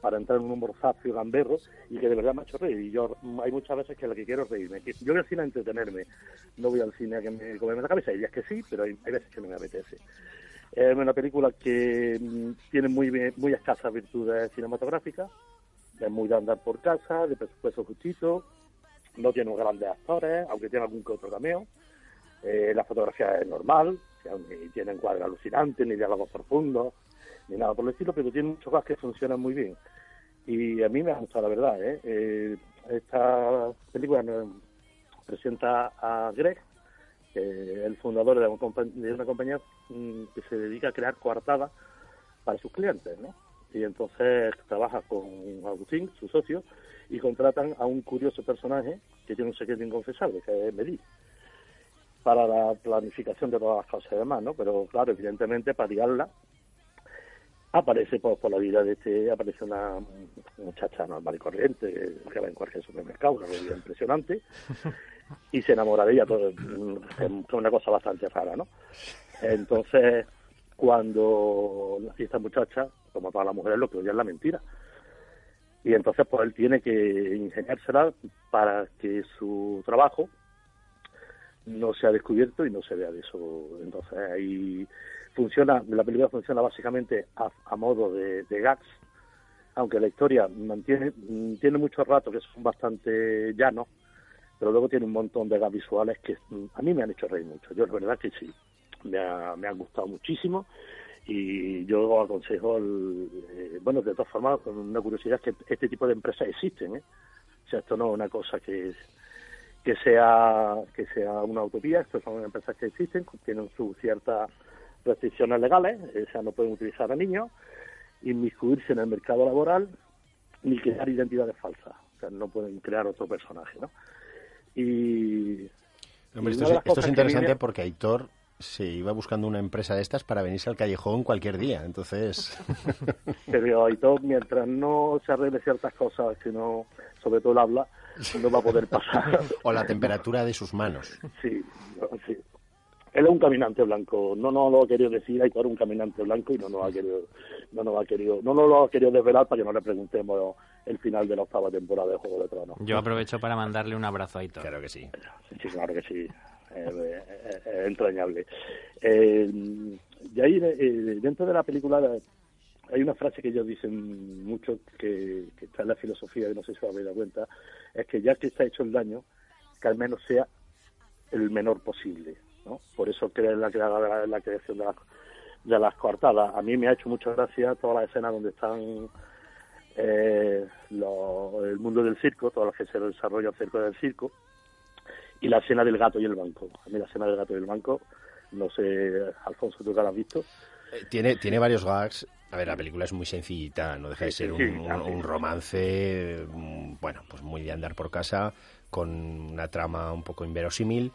para entrar en un humor zafio, gamberro, y que de verdad me ha hecho reír. Y yo hay muchas veces que lo que quiero es reírme. Yo voy al cine a entretenerme, no voy al cine a que me comerme la cabeza. Hay días que sí, pero hay, veces que no me apetece. Es una película que mm, tiene muy, muy escasas virtudes cinematográficas, es muy de andar por casa, de presupuesto justito, no tiene grandes actores, aunque tiene algún que otro cameo. Eh, la fotografía es normal, o sea, ni tiene encuadre alucinante, ni diálogos profundos, ni nada por el estilo, pero tiene muchos cosas que funcionan muy bien. Y a mí me ha gustado, la verdad. ¿eh? Eh, esta película presenta a Greg, el fundador de una, compa- de una compañía mm, que se dedica a crear coartadas para sus clientes, ¿no? Y entonces trabaja con Agustín, su socio, y contratan a un curioso personaje que tiene un secreto inconfesable, que es Medí, para la planificación de todas las cosas y demás, ¿no? Pero claro, evidentemente para liarla aparece pues, por la vida de este, aparece una muchacha normal y corriente que va en cualquier supermercado, una rubia impresionante, y se enamora de ella, todo, es una cosa bastante rara, ¿no? Entonces, cuando esta muchacha, como todas las mujeres, lo que oye es la mentira. Y entonces, pues él tiene que ingeniársela para que su trabajo no sea descubierto y no se vea de eso. Entonces, ahí funciona, la película funciona básicamente a, a modo de, de gags, aunque la historia mantiene, tiene muchos ratos que son bastante llanos, pero luego tiene un montón de gags visuales que mm, a mí me han hecho reír mucho. Yo, es verdad que sí, me, ha- me han gustado muchísimo y yo aconsejo, el, eh, bueno, de todas formas, con una curiosidad es que este tipo de empresas existen, ¿eh? O sea, esto no es una cosa que que sea que sea una utopía, estas son empresas que existen, tienen sus ciertas restricciones legales, o sea, no pueden utilizar a niños, inmiscuirse en el mercado laboral, ni crear identidades falsas, o sea, no pueden crear otro personaje, ¿no? Y, Hombre, y esto, es, esto es interesante me- porque Aitor se iba buscando una empresa de estas para venirse al callejón cualquier día. Entonces, pero y todo, mientras no se arregle ciertas cosas, sino sobre todo el habla, no va a poder pasar. o la temperatura de sus manos. Sí, sí. Él es un caminante blanco. No nos lo ha querido decir, hay un caminante blanco y no nos ha querido, no nos ha querido, no nos lo ha querido desvelar para que no le preguntemos el final de la octava temporada de Juego de Tronos. Yo aprovecho para mandarle un abrazo a Aitor. Claro que sí. Sí, claro que sí. Es- es entrañable. Eh, y ahí, eh, dentro de la película, hay una frase que ellos dicen mucho, que, que está en la filosofía, y no sé si os habéis dado cuenta, es que ya que está hecho el daño, que al menos sea el menor posible. ¿no? Por eso creen la, la, la creación de las, de las coartadas. A mí me ha hecho mucha gracia todas las escenas donde están eh, lo- el mundo del circo, todo lo que se desarrolla cerca del circo, y la escena del gato y el banco. A mí la escena del gato y el banco, no sé, Alfonso, tú que la has visto. Eh, Tiene, tiene varios gags. A ver, la película es muy sencillita, no deja de ser sí, un, sí, un- sí. un romance, mm, bueno, pues muy de andar por casa, con una trama un poco inverosímil,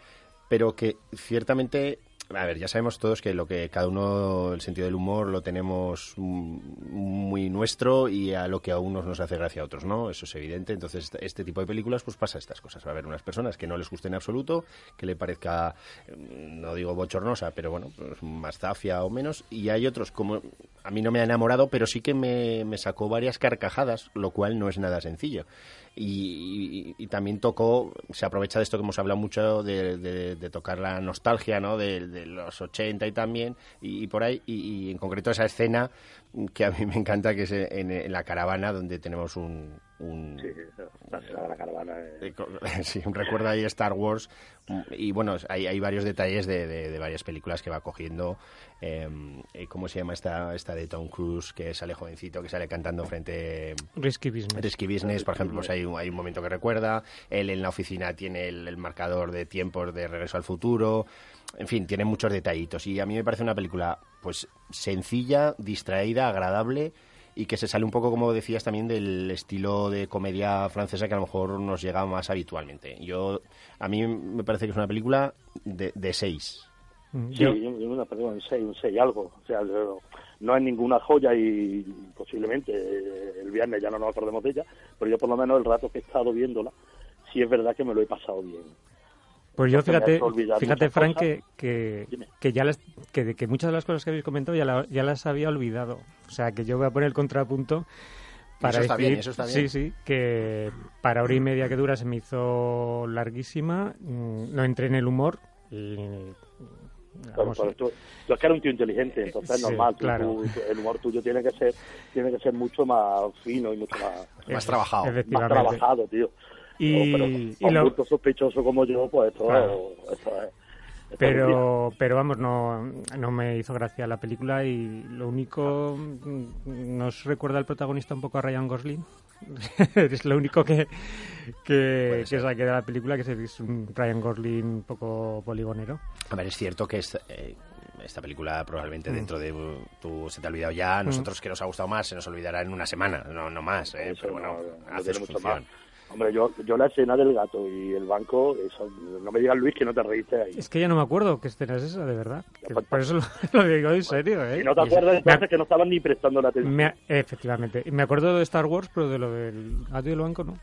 pero que ciertamente, a ver, ya sabemos todos que lo que cada uno, el sentido del humor lo tenemos mm, muy nuestro y a lo que a unos nos hace gracia a otros, ¿no? Eso es evidente. Entonces, este- este tipo de películas, pues pasa estas cosas. Va a haber unas personas que no les guste en absoluto, que le parezca, mm, no digo bochornosa, pero bueno, pues más zafia o menos, y hay otros como a mí no me ha enamorado, pero sí que me, me sacó varias carcajadas, lo cual no es nada sencillo. Y, también tocó, se aprovecha de esto que hemos hablado mucho, de tocar la nostalgia, ¿no? De, de los 80 y también, y, y por ahí, y, y en concreto esa escena que a mí me encanta, que es en, en la caravana, donde tenemos un... un Sí, la de la caravana. eh. eh, Sí, un recuerdo ahí a Star Wars. mm, Y bueno, hay, hay varios detalles de, de- de varias películas que va cogiendo. eh, eh, ¿Cómo se llama esta, esta de Tom Cruise? Que sale jovencito, que sale cantando frente Risky Business. Risky Business, por ejemplo, pues hay, un- hay un momento que recuerda. Él en la oficina tiene el, el marcador de tiempos de Regreso al Futuro. En fin, tiene muchos detallitos. Y a mí me parece una película pues sencilla, distraída, agradable y que se sale un poco, como decías, también del estilo de comedia francesa que a lo mejor nos llega más habitualmente. Yo, a mí me parece que es una película de, de seis. Mm, Sí, yo- una película, un 6, un 6 algo. O sea, no, no es ninguna joya y posiblemente el viernes ya no nos acordemos de ella, pero yo por lo menos el rato que he estado viéndola, sí es verdad que me lo he pasado bien. Pues yo fíjate, fíjate Frank, que, que, ya las, que, que muchas de las cosas que habéis comentado ya, la- ya las había olvidado. O sea, que yo voy a poner el contrapunto para eso está decir, bien, eso está sí, bien. sí, que para hora y media que dura se me hizo larguísima, mm, no entré en el humor y Claro, pero tú, tú es que eres un tío inteligente, entonces es Sí, normal. tú- claro. tú- el humor tuyo tiene que ser tiene que ser mucho más fino y mucho más, Más trabajado. más trabajado, tío. Y- No, y con lo- sospechoso como yo, pues esto, Claro. esto es... esto es Pero, pero vamos, no, no me hizo gracia la película y lo único mm, nos recuerda el protagonista un poco a Ryan Gosling. es lo único que, que, que saqué de la película, que es un Ryan Gosling un poco poligonero. A ver, es cierto que esta, eh, esta película probablemente Mm. dentro de tú se te ha olvidado ya, a nosotros que nos ha gustado más se nos olvidará en una semana, no, no más, ¿eh? Eso pero bueno, no- hace su función. más. Hombre, yo, yo la escena del gato y el banco, eso, no me digas Luis que no te reíste ahí. Es que ya no me acuerdo qué escena es esa, de verdad. Que pues, por eso lo, lo digo en serio, ¿eh? Si no te Y eso- acuerdas, entonces que no estaban ni prestando la atención. me efectivamente. Me acuerdo de Star Wars, pero de lo del gato y el banco no.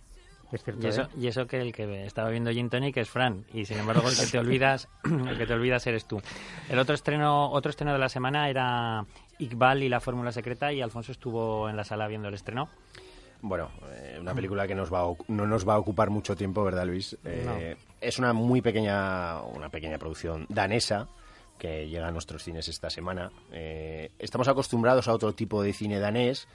Es cierto, Y eso, ¿eh? y eso que el que estaba viendo Gin Tonic es Fran, y sin embargo el que te olvidas, el que te olvidas eres tú. El otro estreno, otro estreno de la semana era Iqbal y la fórmula secreta, y Alfonso estuvo en la sala viendo el estreno. Bueno, eh, una película que nos va a no nos va a ocupar mucho tiempo, ¿verdad, Luis? Eh, Es una muy pequeña, una pequeña producción danesa que llega a nuestros cines esta semana. Eh, estamos acostumbrados a otro tipo de cine danés,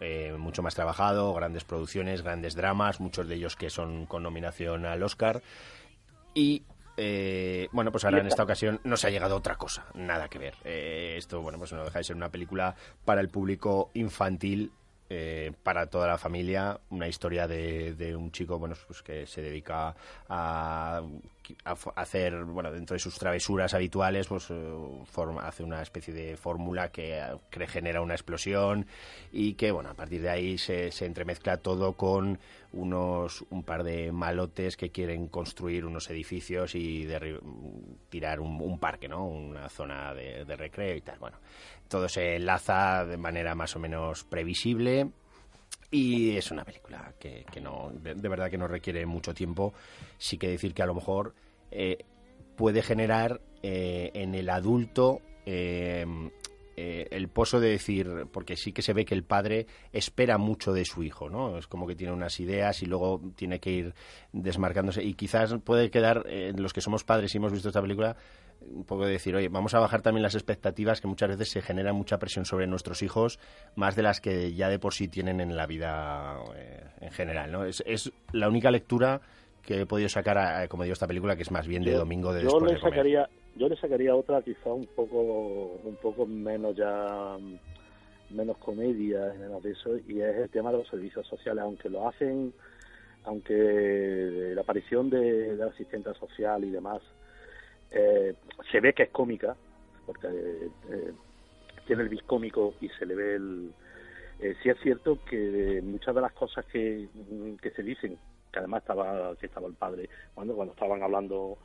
eh, mucho más trabajado, grandes producciones, grandes dramas, muchos de ellos que son con nominación al Oscar. Y eh, bueno, pues ahora en esta ocasión nos ha llegado otra cosa, nada que ver. Eh, esto, bueno, pues no deja de ser una película para el público infantil, eh, para toda la familia, una historia de, de un chico, bueno, pues que se dedica a, hacer, bueno, dentro de sus travesuras habituales, pues eh, hace una especie de fórmula que, eh, que genera una explosión y que, bueno, a partir de ahí se, se entremezcla todo con unos un par de malotes que quieren construir unos edificios y tirar un, un parque, ¿no? Una zona de, de recreo y tal. Bueno, todo se enlaza de manera más o menos previsible y es una película que, que no, de, verdad que no requiere mucho tiempo. Sí que decir que a lo mejor eh, puede generar eh, en el adulto eh, eh, el pozo de decir, porque sí que se ve que el padre espera mucho de su hijo, ¿no? Es como que tiene unas ideas y luego tiene que ir desmarcándose. Y quizás puede quedar, eh, los que somos padres y hemos visto esta película, un poco de decir, oye, vamos a bajar también las expectativas que muchas veces se genera mucha presión sobre nuestros hijos, más de las que ya de por sí tienen en la vida eh, en general, ¿no? Es, es la única lectura que he podido sacar, a- como digo, esta película, que es más bien de Yo- domingo de yo después le de comer. sacaría yo le sacaría otra quizá un poco un poco menos ya menos comedia menos de eso y es el tema de los servicios sociales aunque lo hacen aunque la aparición de, de la asistente social y demás eh, se ve que es cómica porque eh, tiene el bis cómico y se le ve el eh, sí es cierto que muchas de las cosas que, que se dicen que además estaba que estaba el padre cuando cuando estaban hablando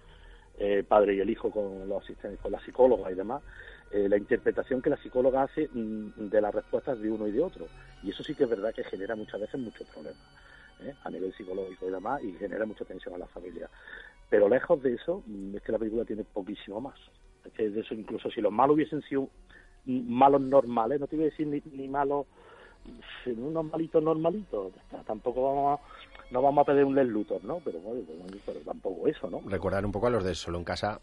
eh, padre y el hijo con los asistentes, con la psicóloga y demás, la interpretación que la psicóloga hace mm, de las respuestas de uno y de otro. Y eso sí que es verdad que genera muchas veces muchos problemas a nivel psicológico y demás, y genera mucha tensión a la familia. Pero lejos de eso, mm, es que la película tiene poquísimo más. Es que de eso incluso si los malos hubiesen sido malos normales, no te voy a decir ni, ni malos, mm, unos malitos normalitos, tampoco vamos a, no vamos a pedir un Les Luthor, ¿no? Pero, bueno, pero tampoco eso, ¿no? recordar un poco a los de Solo en Casa,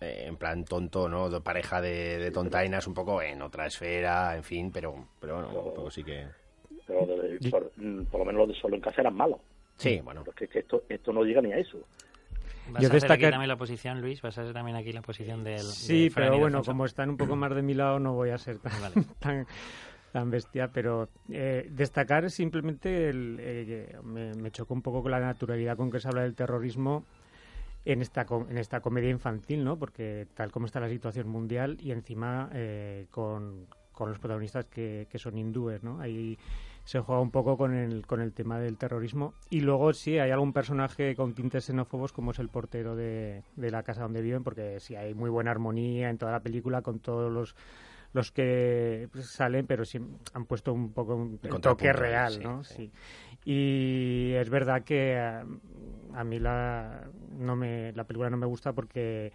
eh, en plan tonto, ¿no? De pareja de, de tontainas, un poco en otra esfera, en fin, pero, pero bueno, un poco sí que... pero de- por, mm, por lo menos los de solo en casa eran malos. Sí, bueno. Porque es que esto, esto no llega ni a eso. ¿Vas Yo a hacer aquí también la posición, Luis? ¿Vas a hacer también aquí la posición del Sí, de pero bueno, Alfonso? como están un poco más de mi lado, no voy a ser tan, Vale. tan, tan bestia. Pero eh, destacar simplemente, el, eh, me, me chocó un poco con la naturalidad con que se habla del terrorismo en esta, en esta comedia infantil, ¿no? Porque tal como está la situación mundial y encima eh, con, con los protagonistas que, que son hindúes, ¿no? Ahí se juega un poco con el, con el tema del terrorismo. Y luego sí, hay algún personaje con tintes xenófobos como es el portero de, de la casa donde viven, porque sí hay muy buena armonía en toda la película con todos los los que salen, pero sí han puesto un poco un toque real, ¿no? Sí. Y es verdad que a, a mí la, no me, la película no me gusta porque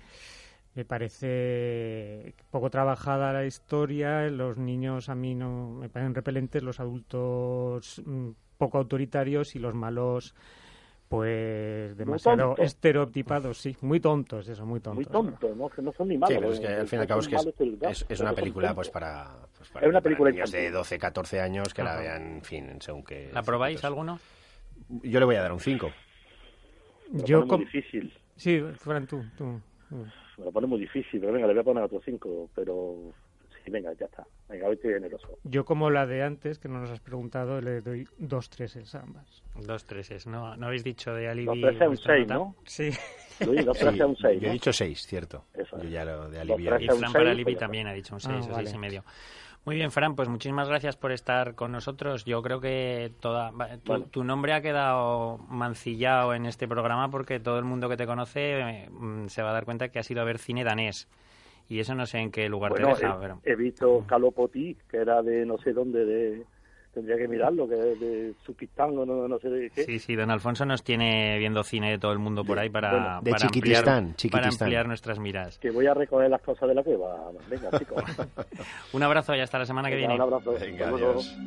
me parece poco trabajada la historia, los niños a mí no me parecen repelentes, los adultos mm, poco autoritarios y los malos pues demasiado estereotipados, sí, muy tontos, eso, muy tontos. Muy tontos, ¿no? que no son ni malos. Sí, pero es que al fin y al cabo es, que es, es, una película pues para, pues para, es una película niños de 12, 14 años que la vean, en fin, según que... ¿La probáis alguno? Yo le voy a dar un 5. Yo muy difícil. Sí, Fran, tú, tú me lo pone muy difícil, pero venga, le voy a poner otro 5, pero sí, venga, ya está. Venga, hoy estoy generoso. Yo, como la de antes, que no nos has preguntado, le doy dos treses a ambas. Dos treses, ¿no? ¿No habéis dicho de Alibi? Dos treses un 6, ¿no? Sí. Luis, dos treses un 6, Yo he dicho 6, cierto. Eso Yo ya lo de Alibi. Y Fran para Alibi también ha dicho un 6 ah, o 6 y medio. Muy bien, Fran, pues muchísimas gracias por estar con nosotros. Yo creo que toda, tu, nombre ha quedado mancillado en este programa porque todo el mundo que te conoce mm, se va a dar cuenta que ha sido a ver cine danés. Y eso no sé en qué lugar te deja. He, he visto Calopoti, que era de no sé dónde, de, tendría que mirarlo, que es de Sukistán o no, no, sé de qué. Sí, sí, don Alfonso nos tiene viendo cine de todo el mundo por ahí para, de para, ampliar, para ampliar nuestras miras. Que voy a recoger las cosas de la cueva. Venga, chicos. un abrazo y hasta la semana que viene. Un abrazo. Venga, adiós.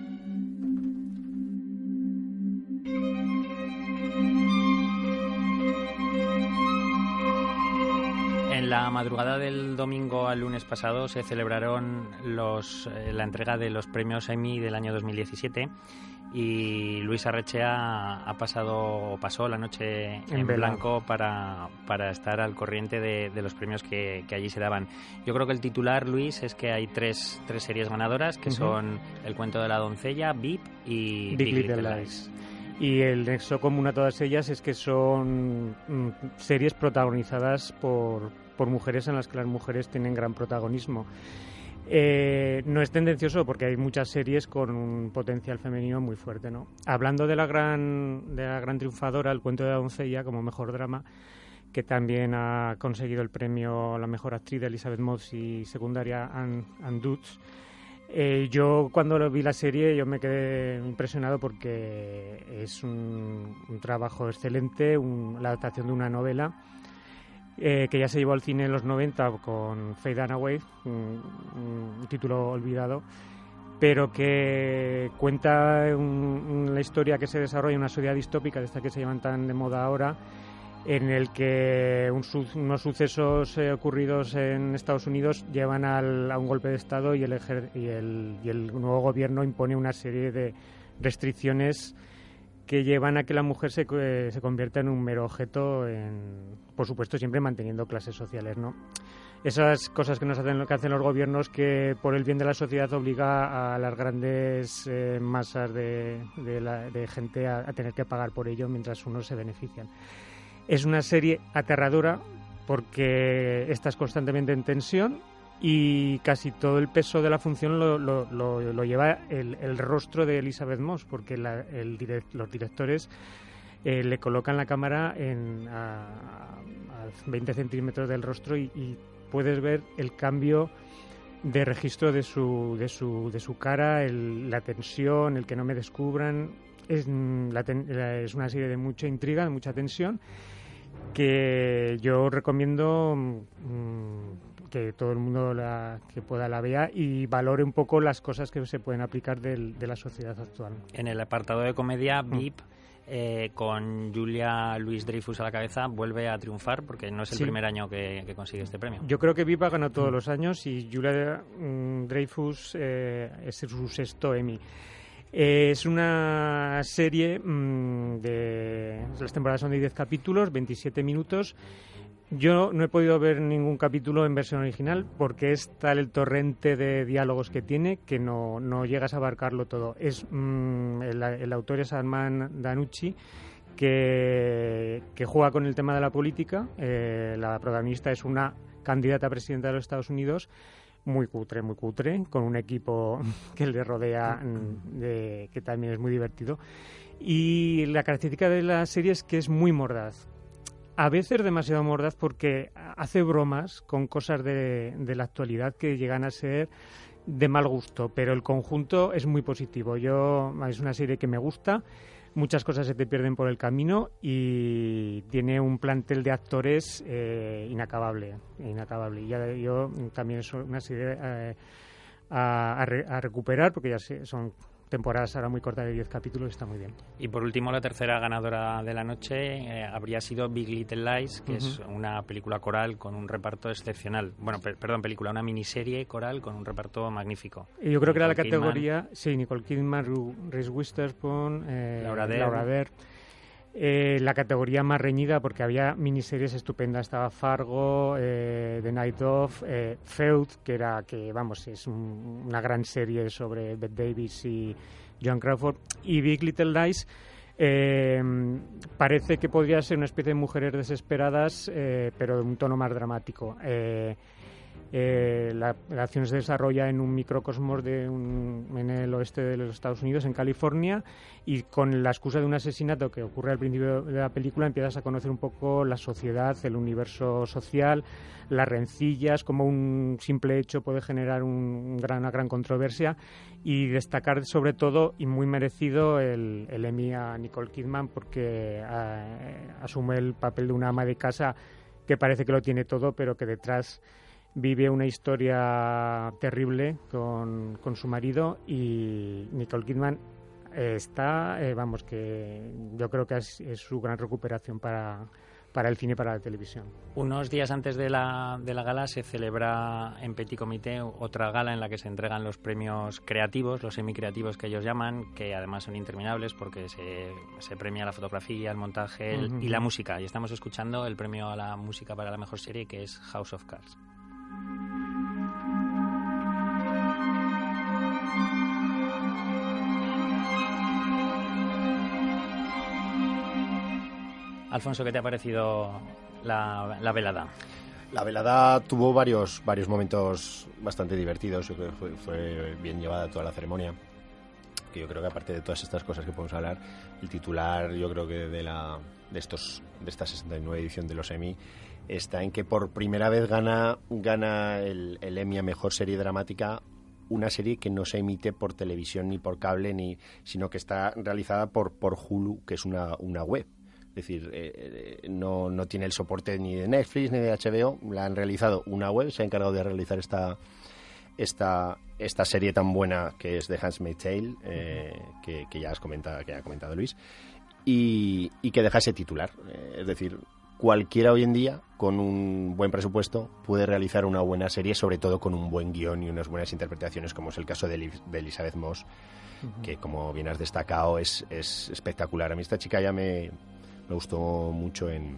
En la madrugada del domingo al lunes pasado se celebraron los, eh, la entrega de los premios Emmy del año 2017 y Luis Arrechea ha pasado pasó la noche en, blanco para, para, estar al corriente de, los premios que, allí se daban. Yo creo que el titular, Luis, es que hay tres, tres series ganadoras que son El cuento de la doncella, VIP y Big, Little, Lies. Y el nexo común a todas ellas es que son mm, series protagonizadas por, por mujeres en las que las mujeres tienen gran protagonismo. Eh, no es tendencioso porque hay muchas series con un potencial femenino muy fuerte, ¿no? Hablando de la gran, de la gran triunfadora, El cuento de la doncella, como mejor drama, que también ha conseguido el premio a la mejor actriz de Elizabeth Moss y secundaria Anne, Anne Dutz. Eh, yo cuando vi la serie yo me quedé impresionado porque es un, trabajo excelente, la adaptación de una novela eh, que ya se llevó al cine en los 90 con Faye Dunaway, un, título olvidado, pero que cuenta la historia que se desarrolla en una sociedad distópica de esta que se llevan tan de moda ahora, en el que unos sucesos eh, ocurridos en Estados Unidos llevan a un golpe de Estado y el, y el nuevo gobierno impone una serie de restricciones que llevan a que la mujer se, eh, se convierta en un mero objeto, en, por supuesto siempre manteniendo clases sociales, ¿no? Esas cosas que nos hacen, que hacen los gobiernos que por el bien de la sociedad obliga a las grandes eh, masas de, de, gente a, a, tener que pagar por ello mientras unos se benefician. Es una serie aterradora porque estás constantemente en tensión y casi todo el peso de la función lo, lo, lleva el, rostro de Elizabeth Moss, porque el los directores eh, le colocan la cámara en, a, 20 centímetros del rostro y, puedes ver el cambio de registro de su, de su, de su cara, la tensión, el que no me descubran. Es, es una serie de mucha intriga, de mucha tensión, que yo recomiendo. Mm, que todo el mundo la, que pueda la vea y valore un poco las cosas que se pueden aplicar del, de la sociedad actual. En el apartado de comedia, mm. VIP, eh, con Julia Luis Dreyfus a la cabeza, vuelve a triunfar porque no es el primer año que, consigue este premio. Yo creo que VIP ha ganado todos mm. los años y Julia mm, Dreyfus eh, es su sexto Emmy. es una serie de. Las temporadas son de 10 capítulos, 27 minutos. Yo no he podido ver ningún capítulo en versión original porque es tal el torrente de diálogos que tiene que no, no llegas a abarcarlo todo. Es mm, el, autor es Armand Danucci que, que, juega con el tema de la política. Eh, la protagonista es una candidata a presidenta de los Estados Unidos muy cutre, muy cutre, con un equipo que le rodea mm, de, que también es muy divertido. Y la característica de la serie es que es muy mordaz a veces demasiado mordaz porque hace bromas con cosas de, la actualidad que llegan a ser de mal gusto, pero el conjunto es muy positivo. Yo es una serie que me gusta, muchas cosas se te pierden por el camino y tiene un plantel de actores eh, inacabable, inacabable. Y yo también es una serie eh, a, a, recuperar porque ya son temporadas ahora muy cortas de 10 capítulos, está muy bien. Y por último, la tercera ganadora de la noche eh, habría sido Big Little Lies, que es una película coral con un reparto excepcional. Bueno, perdón, película, una miniserie coral con un reparto magnífico. Y yo creo que era la categoría, sí, Nicole Kidman, Reese Witherspoon, eh, Laura Dern. Eh, la categoría más reñida porque había miniseries estupendas. Estaba Fargo eh, The Night of eh, Feud que era que vamos es una gran serie sobre Bette Davis y John Crawford y Big Little Lies. Eh, parece que podría ser una especie de mujeres desesperadas pero de un tono más dramático la, acción se desarrolla en un microcosmos de en el oeste de los Estados Unidos, en California, y con la excusa de un asesinato que ocurre al principio de la película empiezas a conocer un poco la sociedad, el universo social, las rencillas, cómo un simple hecho puede generar un gran, una gran controversia y destacar sobre todo, y muy merecido, el, el Emmy a Nicole Kidman porque eh, asume el papel de una ama de casa que parece que lo tiene todo, pero que detrás vive una historia terrible con, con su marido y Nicole Kidman está, eh, vamos, que yo creo que es, su gran recuperación para, para el cine y para la televisión. Unos días antes de la, de la gala se celebra en Petit Comité otra gala en la que se entregan los premios creativos, los semicreativos que ellos llaman, que además son interminables porque se, se premia la fotografía, el montaje y la música. Y estamos escuchando el premio a la música para la mejor serie que es House of Cards. Alfonso, ¿qué te ha parecido la, velada? La velada tuvo varios, varios momentos bastante divertidos. Yo fue, bien llevada toda la ceremonia. Que yo creo que aparte de todas estas cosas que podemos hablar, el titular, yo creo que de la de estos de esta 69 edición de los Emmy está en que por primera vez gana gana el, el Emmy a mejor serie dramática una serie que no se emite por televisión ni por cable ni sino que está realizada por por Hulu que es una, una web es decir, eh, eh, no, no tiene el soporte ni de Netflix ni de HBO. La han realizado una web, se ha encargado de realizar esta, esta, esta serie tan buena que es The Handmaid's Tale, eh, que, ya has comentado, que ha comentado Luis, y, y que deja ese titular. es decir, cualquiera hoy en día, con un buen presupuesto, puede realizar una buena serie, sobre todo con un buen guion y unas buenas interpretaciones, como es el caso de, de Elizabeth Moss, que como bien has destacado es, es espectacular. A mí esta chica ya me, me gustó mucho en,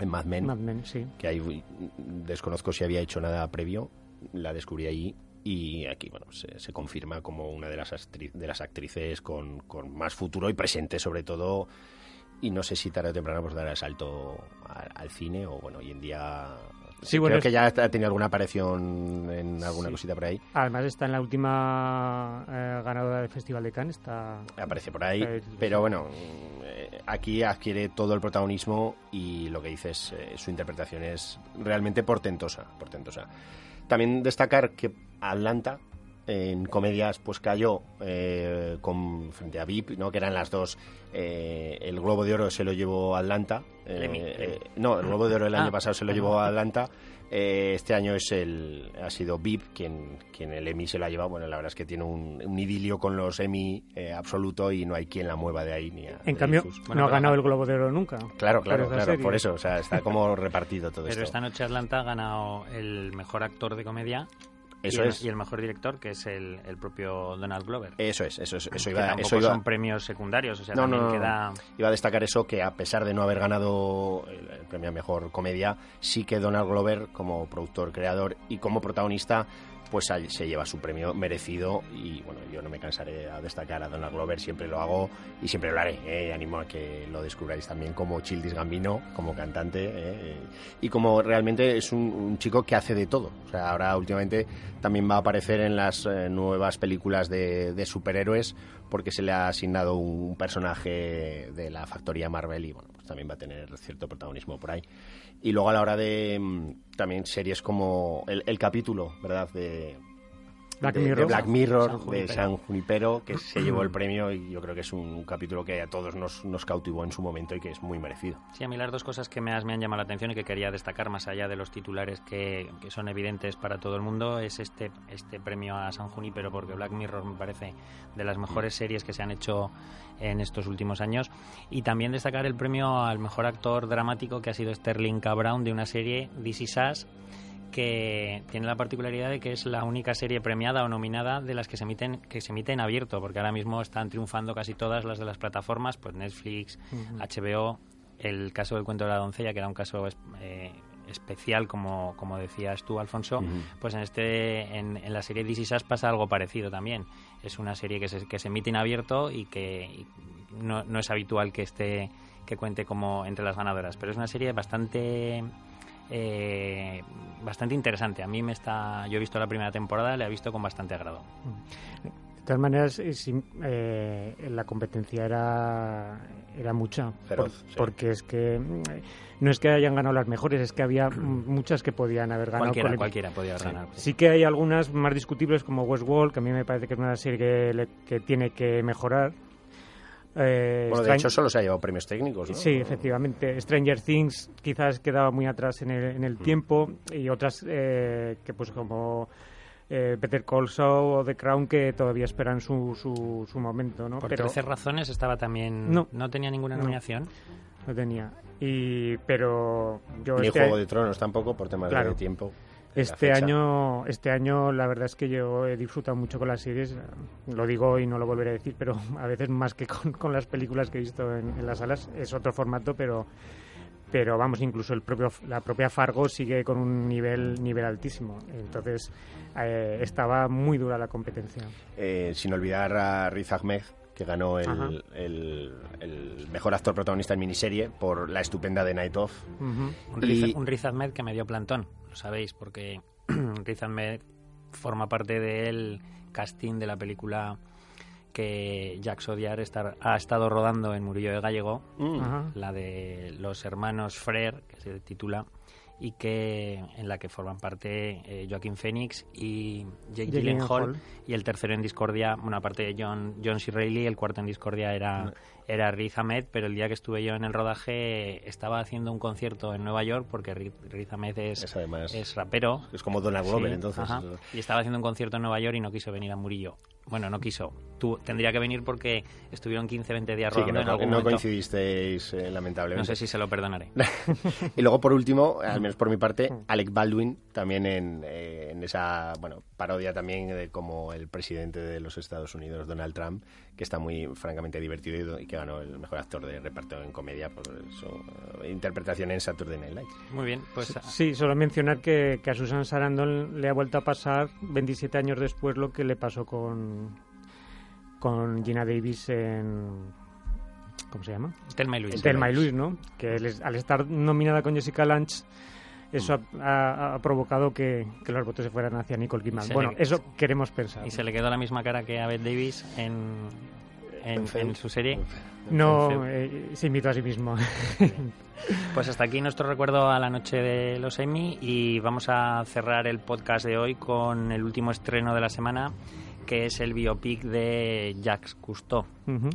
en Mad Men. Mad Men, sí. Que ahí desconozco si había hecho nada previo, la descubrí ahí y aquí bueno se, confirma como una de las, de las actrices con, con, más futuro y presente sobre todo y no sé si tarde o temprano pues dará el salto al, cine o bueno hoy en día Sí, bueno, Creo que ya ha tenido alguna aparición en alguna cosita por ahí. Además está en la última eh, ganadora del Festival de Cannes. Está... Aparece por ahí. pero bueno, eh, aquí adquiere todo el protagonismo y lo que dices, eh, su interpretación es realmente portentosa, portentosa. También destacar que Atlanta en comedias pues cayó con frente a VIP no que eran las dos el Globo de Oro se lo llevó Atlanta eh, no, el Globo de Oro el año ah. pasado se lo llevó a Atlanta. Eh, este año es el, ha sido VIP quien, quien el Emmy se la lleva. Bueno, la verdad es que tiene un, idilio con los Emmy eh, absoluto y no hay quien la mueva de ahí. Ni en cambio, no ha ganado el Globo de Oro nunca. Claro, claro, claro. Por eso, o sea, está como repartido todo esto. Pero esta noche Atlanta ha ganado el mejor actor de comedia eso y, el, es. y el mejor director, que es el, propio Donald Glover. Eso es, eso es. Eso iba, eso iba. son premios secundarios, o sea, también queda... Iba a destacar eso, que a pesar de no haber ganado el, premio a Mejor Comedia, sí que Donald Glover, como productor, creador y como protagonista, pues se lleva su premio merecido y bueno, yo no me cansaré a destacar a Donald Glover, siempre lo hago y siempre lo haré. ¿eh? Animo a que lo descubráis también como Childis Gambino, como cantante ¿eh? y como realmente es un, chico que hace de todo. O sea, ahora últimamente también va a aparecer en las eh, nuevas películas de, de, superhéroes porque se le ha asignado un personaje de la factoría Marvel y bueno, también va a tener cierto protagonismo por ahí. Y luego a la hora de mm, también series como el, capítulo, ¿verdad? De, Black de, de Mirror. Black Mirror, San de Junipero. San Junipero, que se llevó el premio y yo creo que es un capítulo que a todos nos, nos cautivó en su momento y que es muy merecido. Sí, a mí las dos cosas que más me han llamado la atención y que quería destacar, más allá de los titulares que, que son evidentes para todo el mundo, es este, este premio a San Junípero, porque Black Mirror me parece de las mejores series que se han hecho en estos últimos años. Y también destacar el premio al mejor actor dramático, que ha sido Sterling K. Brown, de una serie, This Is Us, que tiene la particularidad de que es la única serie premiada o nominada de las que se emiten que se emite en abierto, porque ahora mismo están triunfando casi todas las de las plataformas, pues Netflix, HBO, el caso del cuento de la doncella, que era un caso es- eh, especial, como, como decías tú, Alfonso, pues en este en, en la serie Us pasa algo parecido también. Es una serie que se, que se emite en abierto y que y no, no es habitual que esté que cuente como entre las ganadoras, pero es una serie bastante eh, bastante interesante. A mí me está, yo he visto la primera temporada, la he visto con bastante agrado. De todas maneras, eh, sí, eh, la competencia era, era mucha. Feroz, por- sí. Porque es que mm, no es que hayan ganado las mejores, es que había muchas que podían haber ganado. Cualquiera, el- cualquiera podía ganar. Sí que hay algunas más discutibles como Westworld, que a mí me parece que es una serie que, que tiene que mejorar. Eh, Bueno, de hecho solo se ha llevado premios técnicos, ¿no? Sí, efectivamente. Stranger Things quizás quedaba muy atrás en el, en Mm. el tiempo y otras eh, que pues como eh, Better Call Saul o The Crown que todavía esperan su, su, su momento, ¿no? Por pero 13 razones estaba también... No. tenía ninguna No. nominación. no tenía. Y pero yo Ni este, Juego de Tronos tampoco, por temas Claro. de tiempo. Este año este año la verdad es que yo he disfrutado mucho con las series. Lo digo y no lo volveré a decir, pero a veces más que con, con las películas que he visto en, en las salas es otro formato, pero pero vamos incluso el propio la propia Fargo sigue con un nivel nivel altísimo entonces eh, estaba muy dura la competencia Eh, sin olvidar a Riz Ahmed, que ganó el, el- el mejor actor protagonista en miniserie por la estupenda The Night Of. Ujú. Un, Y- Riz, un Riz Ahmed que me dio plantón, lo sabéis, porque Riz Ahmed forma parte del casting de la película que Jacques Odiar ha estado rodando en Murillo de Gallego, Mm. La de los hermanos Frere, que se titula, y que en la que forman parte eh, Joaquín Phoenix y Jake Gyllenhaal, y el tercero en discordia, bueno, aparte de John, John C. Reilly, el cuarto en discordia era, era Riz Ahmed, pero el día que estuve yo en el rodaje estaba haciendo un concierto en Nueva York, porque Riz, Riz Ahmed es, Es además- es rapero. Es como Donald Glover, Sí, entonces. ajá. Y estaba haciendo un concierto en Nueva York y no quiso venir a Murillo. Bueno, no quiso. Tú, tendría que venir porque estuvieron 15, 20 días Sí, que rodando no, en algún no momento. coincidisteis, eh, lamentablemente. No sé si se lo perdonaré. y luego, por último, al menos por mi parte, Alec Baldwin, también en, eh, en esa bueno parodia también de como el presidente de los Estados Unidos, Donald Trump, que está muy francamente divertido y, que ganó el mejor actor de reparto en comedia por su eh, interpretación en Saturday Night Live. Muy bien, pues sí solo mencionar que, que a Susan Sarandon le ha vuelto a pasar 27 años después lo que le pasó con con Gina Davis en ¿cómo se llama? Telma y Luis. Thelma y Luis, ¿no? Que al estar nominada con Jessica Lange, eso ha, ha- ha provocado que, que los votos se fueran hacia Nicole Kidman. Bueno, le- eso queremos pensar. Y se le quedó la misma cara que a Bette Davis en, en, en su serie. No, eh, se invitó a sí mismo. Pues hasta aquí nuestro recuerdo a la noche de los Emmy y vamos a cerrar el podcast de hoy con el último estreno de la semana que es el biopic de Jacques Cousteau.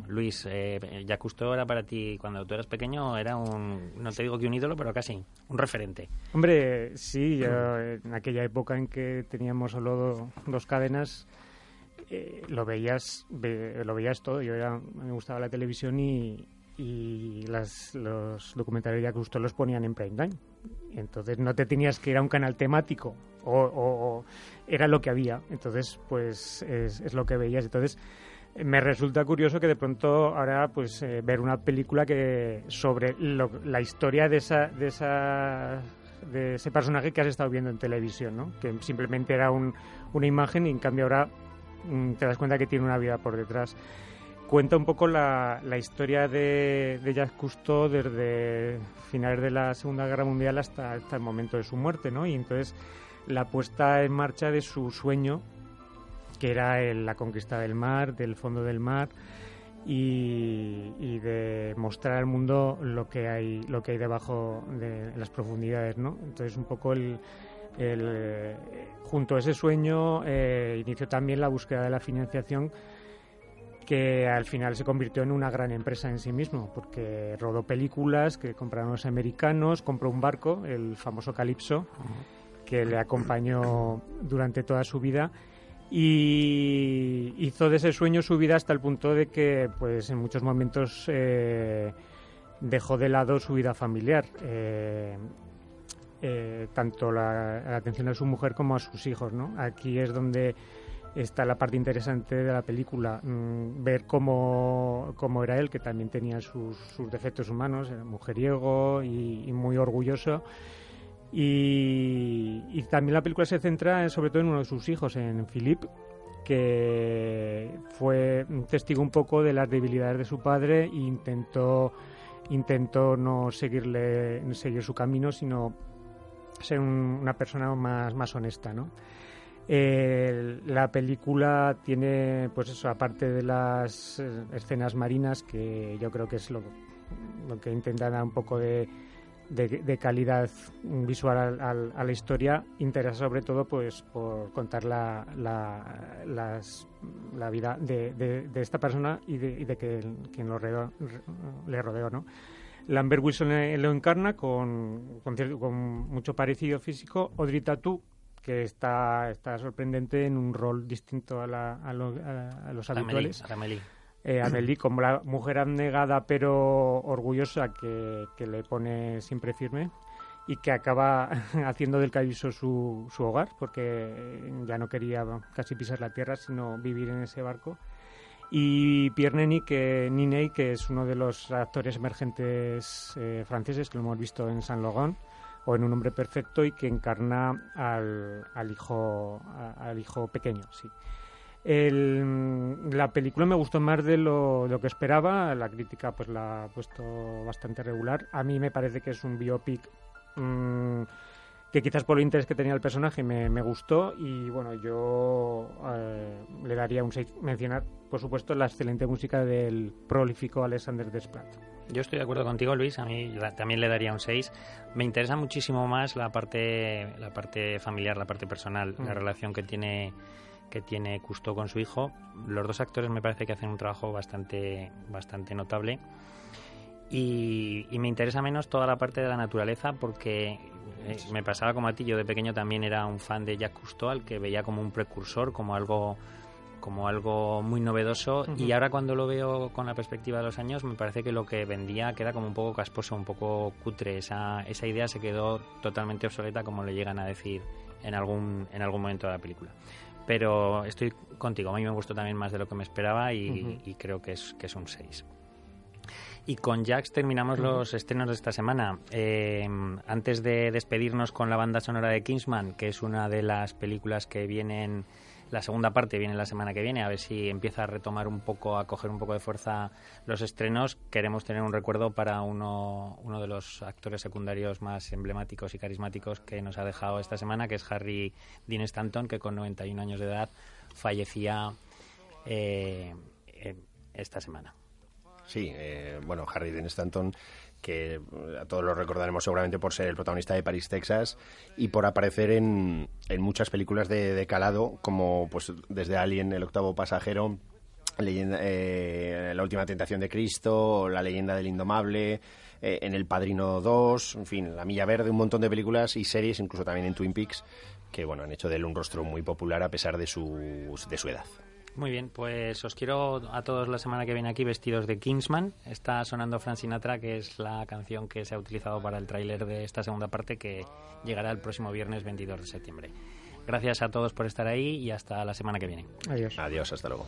Luis, eh, Jacques Cousteau era para ti, cuando tú eras pequeño, era un, no te digo que un ídolo, pero casi, un referente. Hombre, sí, yo, en aquella época en que teníamos solo do- dos cadenas, eh, lo veías ve- lo veías todo. Yo era, me gustaba la televisión y, y las, los documentales ya justo los ponían en prime time. Entonces no te tenías que ir a un canal temático o, o- o era lo que había. Entonces, pues es, es lo que veías. Entonces me resulta curioso que de pronto ahora pues eh, ver una película que sobre lo- la historia de esa de esa de ese personaje que has estado viendo en televisión, ¿no? Que simplemente era un- una imagen y en cambio ahora mm, te das cuenta que tiene una vida por detrás. Cuenta un poco la, historia de, Jacques Cousteau desde finales de la Segunda Guerra Mundial hasta, el momento de su muerte, ¿no? Y entonces la puesta en marcha de su sueño, que era el- la conquista del mar, del fondo del mar, y, de mostrar al mundo lo que hay lo que hay debajo de las profundidades no entonces un poco el junto a ese sueño inició también la búsqueda de la financiación que al final se convirtió en una gran empresa en sí mismo, porque rodó películas que compraron los americanos, compró un barco, el famoso Calypso, que le acompañó durante toda su vida y hizo de ese sueño su vida hasta el punto de que pues en muchos momentos eh, dejó de lado su vida familiar eh, eh, tanto la, atención a su mujer como a sus hijos ¿no? aquí es donde está la parte interesante de la película, mm, ver cómo, cómo, era él, que también tenía sus, sus defectos humanos, era mujeriego y, muy orgulloso. Y, también la película se centra sobre todo en uno de sus hijos, en Philip, que fue testigo un poco de las debilidades de su padre e intentó, intentó no seguirle, seguir su camino, sino ser una persona más, más honesta, ¿no? La película tiene, pues eso, aparte de las eh, escenas marinas, que yo creo que es lo, que intenta dar un poco de, de, calidad visual a, la historia, interesa sobre todo pues por contar la, vida de, de, esta persona y de, de que, quien lo le rodeó, ¿no? Lambert Wilson lo encarna con, con, con mucho parecido físico. Audrey Tautou que está, está sorprendente en un rol distinto a, la, a, los habituales. Amelie, eh, Amelie, como la mujer abnegada pero orgullosa que, que, le pone siempre firme y que acaba haciendo del Cabiso su, su hogar porque ya no quería casi pisar la tierra sino vivir en ese barco. Y Pierre Nini, que, Niney, que es uno de los actores emergentes eh, franceses que lo hemos visto en Saint Laurent o en Un hombre perfecto y que encarna al, al hijo al hijo pequeño, sí. la película me gustó más de lo, que esperaba, la crítica pues la ha puesto bastante regular. A mí me parece que es un biopic mm, que quizás por el interés que tenía el personaje me, me gustó y bueno, yo eh, le daría un 6. Mencionar, por supuesto, la excelente música del prolífico Alexander Desplat. Yo estoy de acuerdo contigo, Luis. A mí también le daría un 6. Me interesa muchísimo más la parte, la parte familiar, la parte personal, la mm. relación que tiene que tiene Custo con su hijo. Los dos actores me parece que hacen un trabajo bastante, bastante notable. Y, me interesa menos toda la parte de la naturaleza porque eh, me pasaba como a ti, yo de pequeño también era un fan de Jacques Cousteau, al que veía como un precursor, como algo como algo muy novedoso y ahora cuando lo veo con la perspectiva de los años me parece que lo que vendía queda como un poco casposo, un poco cutre. Esa, esa idea se quedó totalmente obsoleta como le llegan a decir en algún, en algún momento de la película. Pero estoy contigo, a mí me gustó también más de lo que me esperaba y, creo que es, que es un 6. Y con Jax terminamos los estrenos de esta semana. Eh, antes de despedirnos con la banda sonora de Kingsman, que es una de las películas que vienen la segunda parte viene la semana que viene, a ver si empieza a retomar un poco, a coger un poco de fuerza los estrenos. Queremos tener un recuerdo para uno, uno de los actores secundarios más emblemáticos y carismáticos que nos ha dejado esta semana, que es Harry Dean Stanton, que con 91 años de edad fallecía eh, esta semana. Sí, eh, bueno, Harry Dean Stanton que eh, a todos lo recordaremos seguramente por ser el protagonista de Paris, Texas, y por aparecer en, en muchas películas de, calado, como pues desde Alien, El octavo pasajero, leyenda, eh, La última tentación de Cristo, La leyenda del indomable, eh, en El Padrino 2, en fin, La milla verde, un montón de películas y series, incluso también en Twin Peaks, que bueno, han hecho de él un rostro muy popular a pesar de su, de su edad. Muy bien, pues os quiero a todos la semana que viene aquí vestidos de Kingsman. Está sonando Frank Sinatra, que es la canción que se ha utilizado para el tráiler de esta segunda parte que llegará el próximo viernes 22 de septiembre. Gracias a todos por estar ahí y hasta la semana que viene. Adiós. Adiós, hasta luego.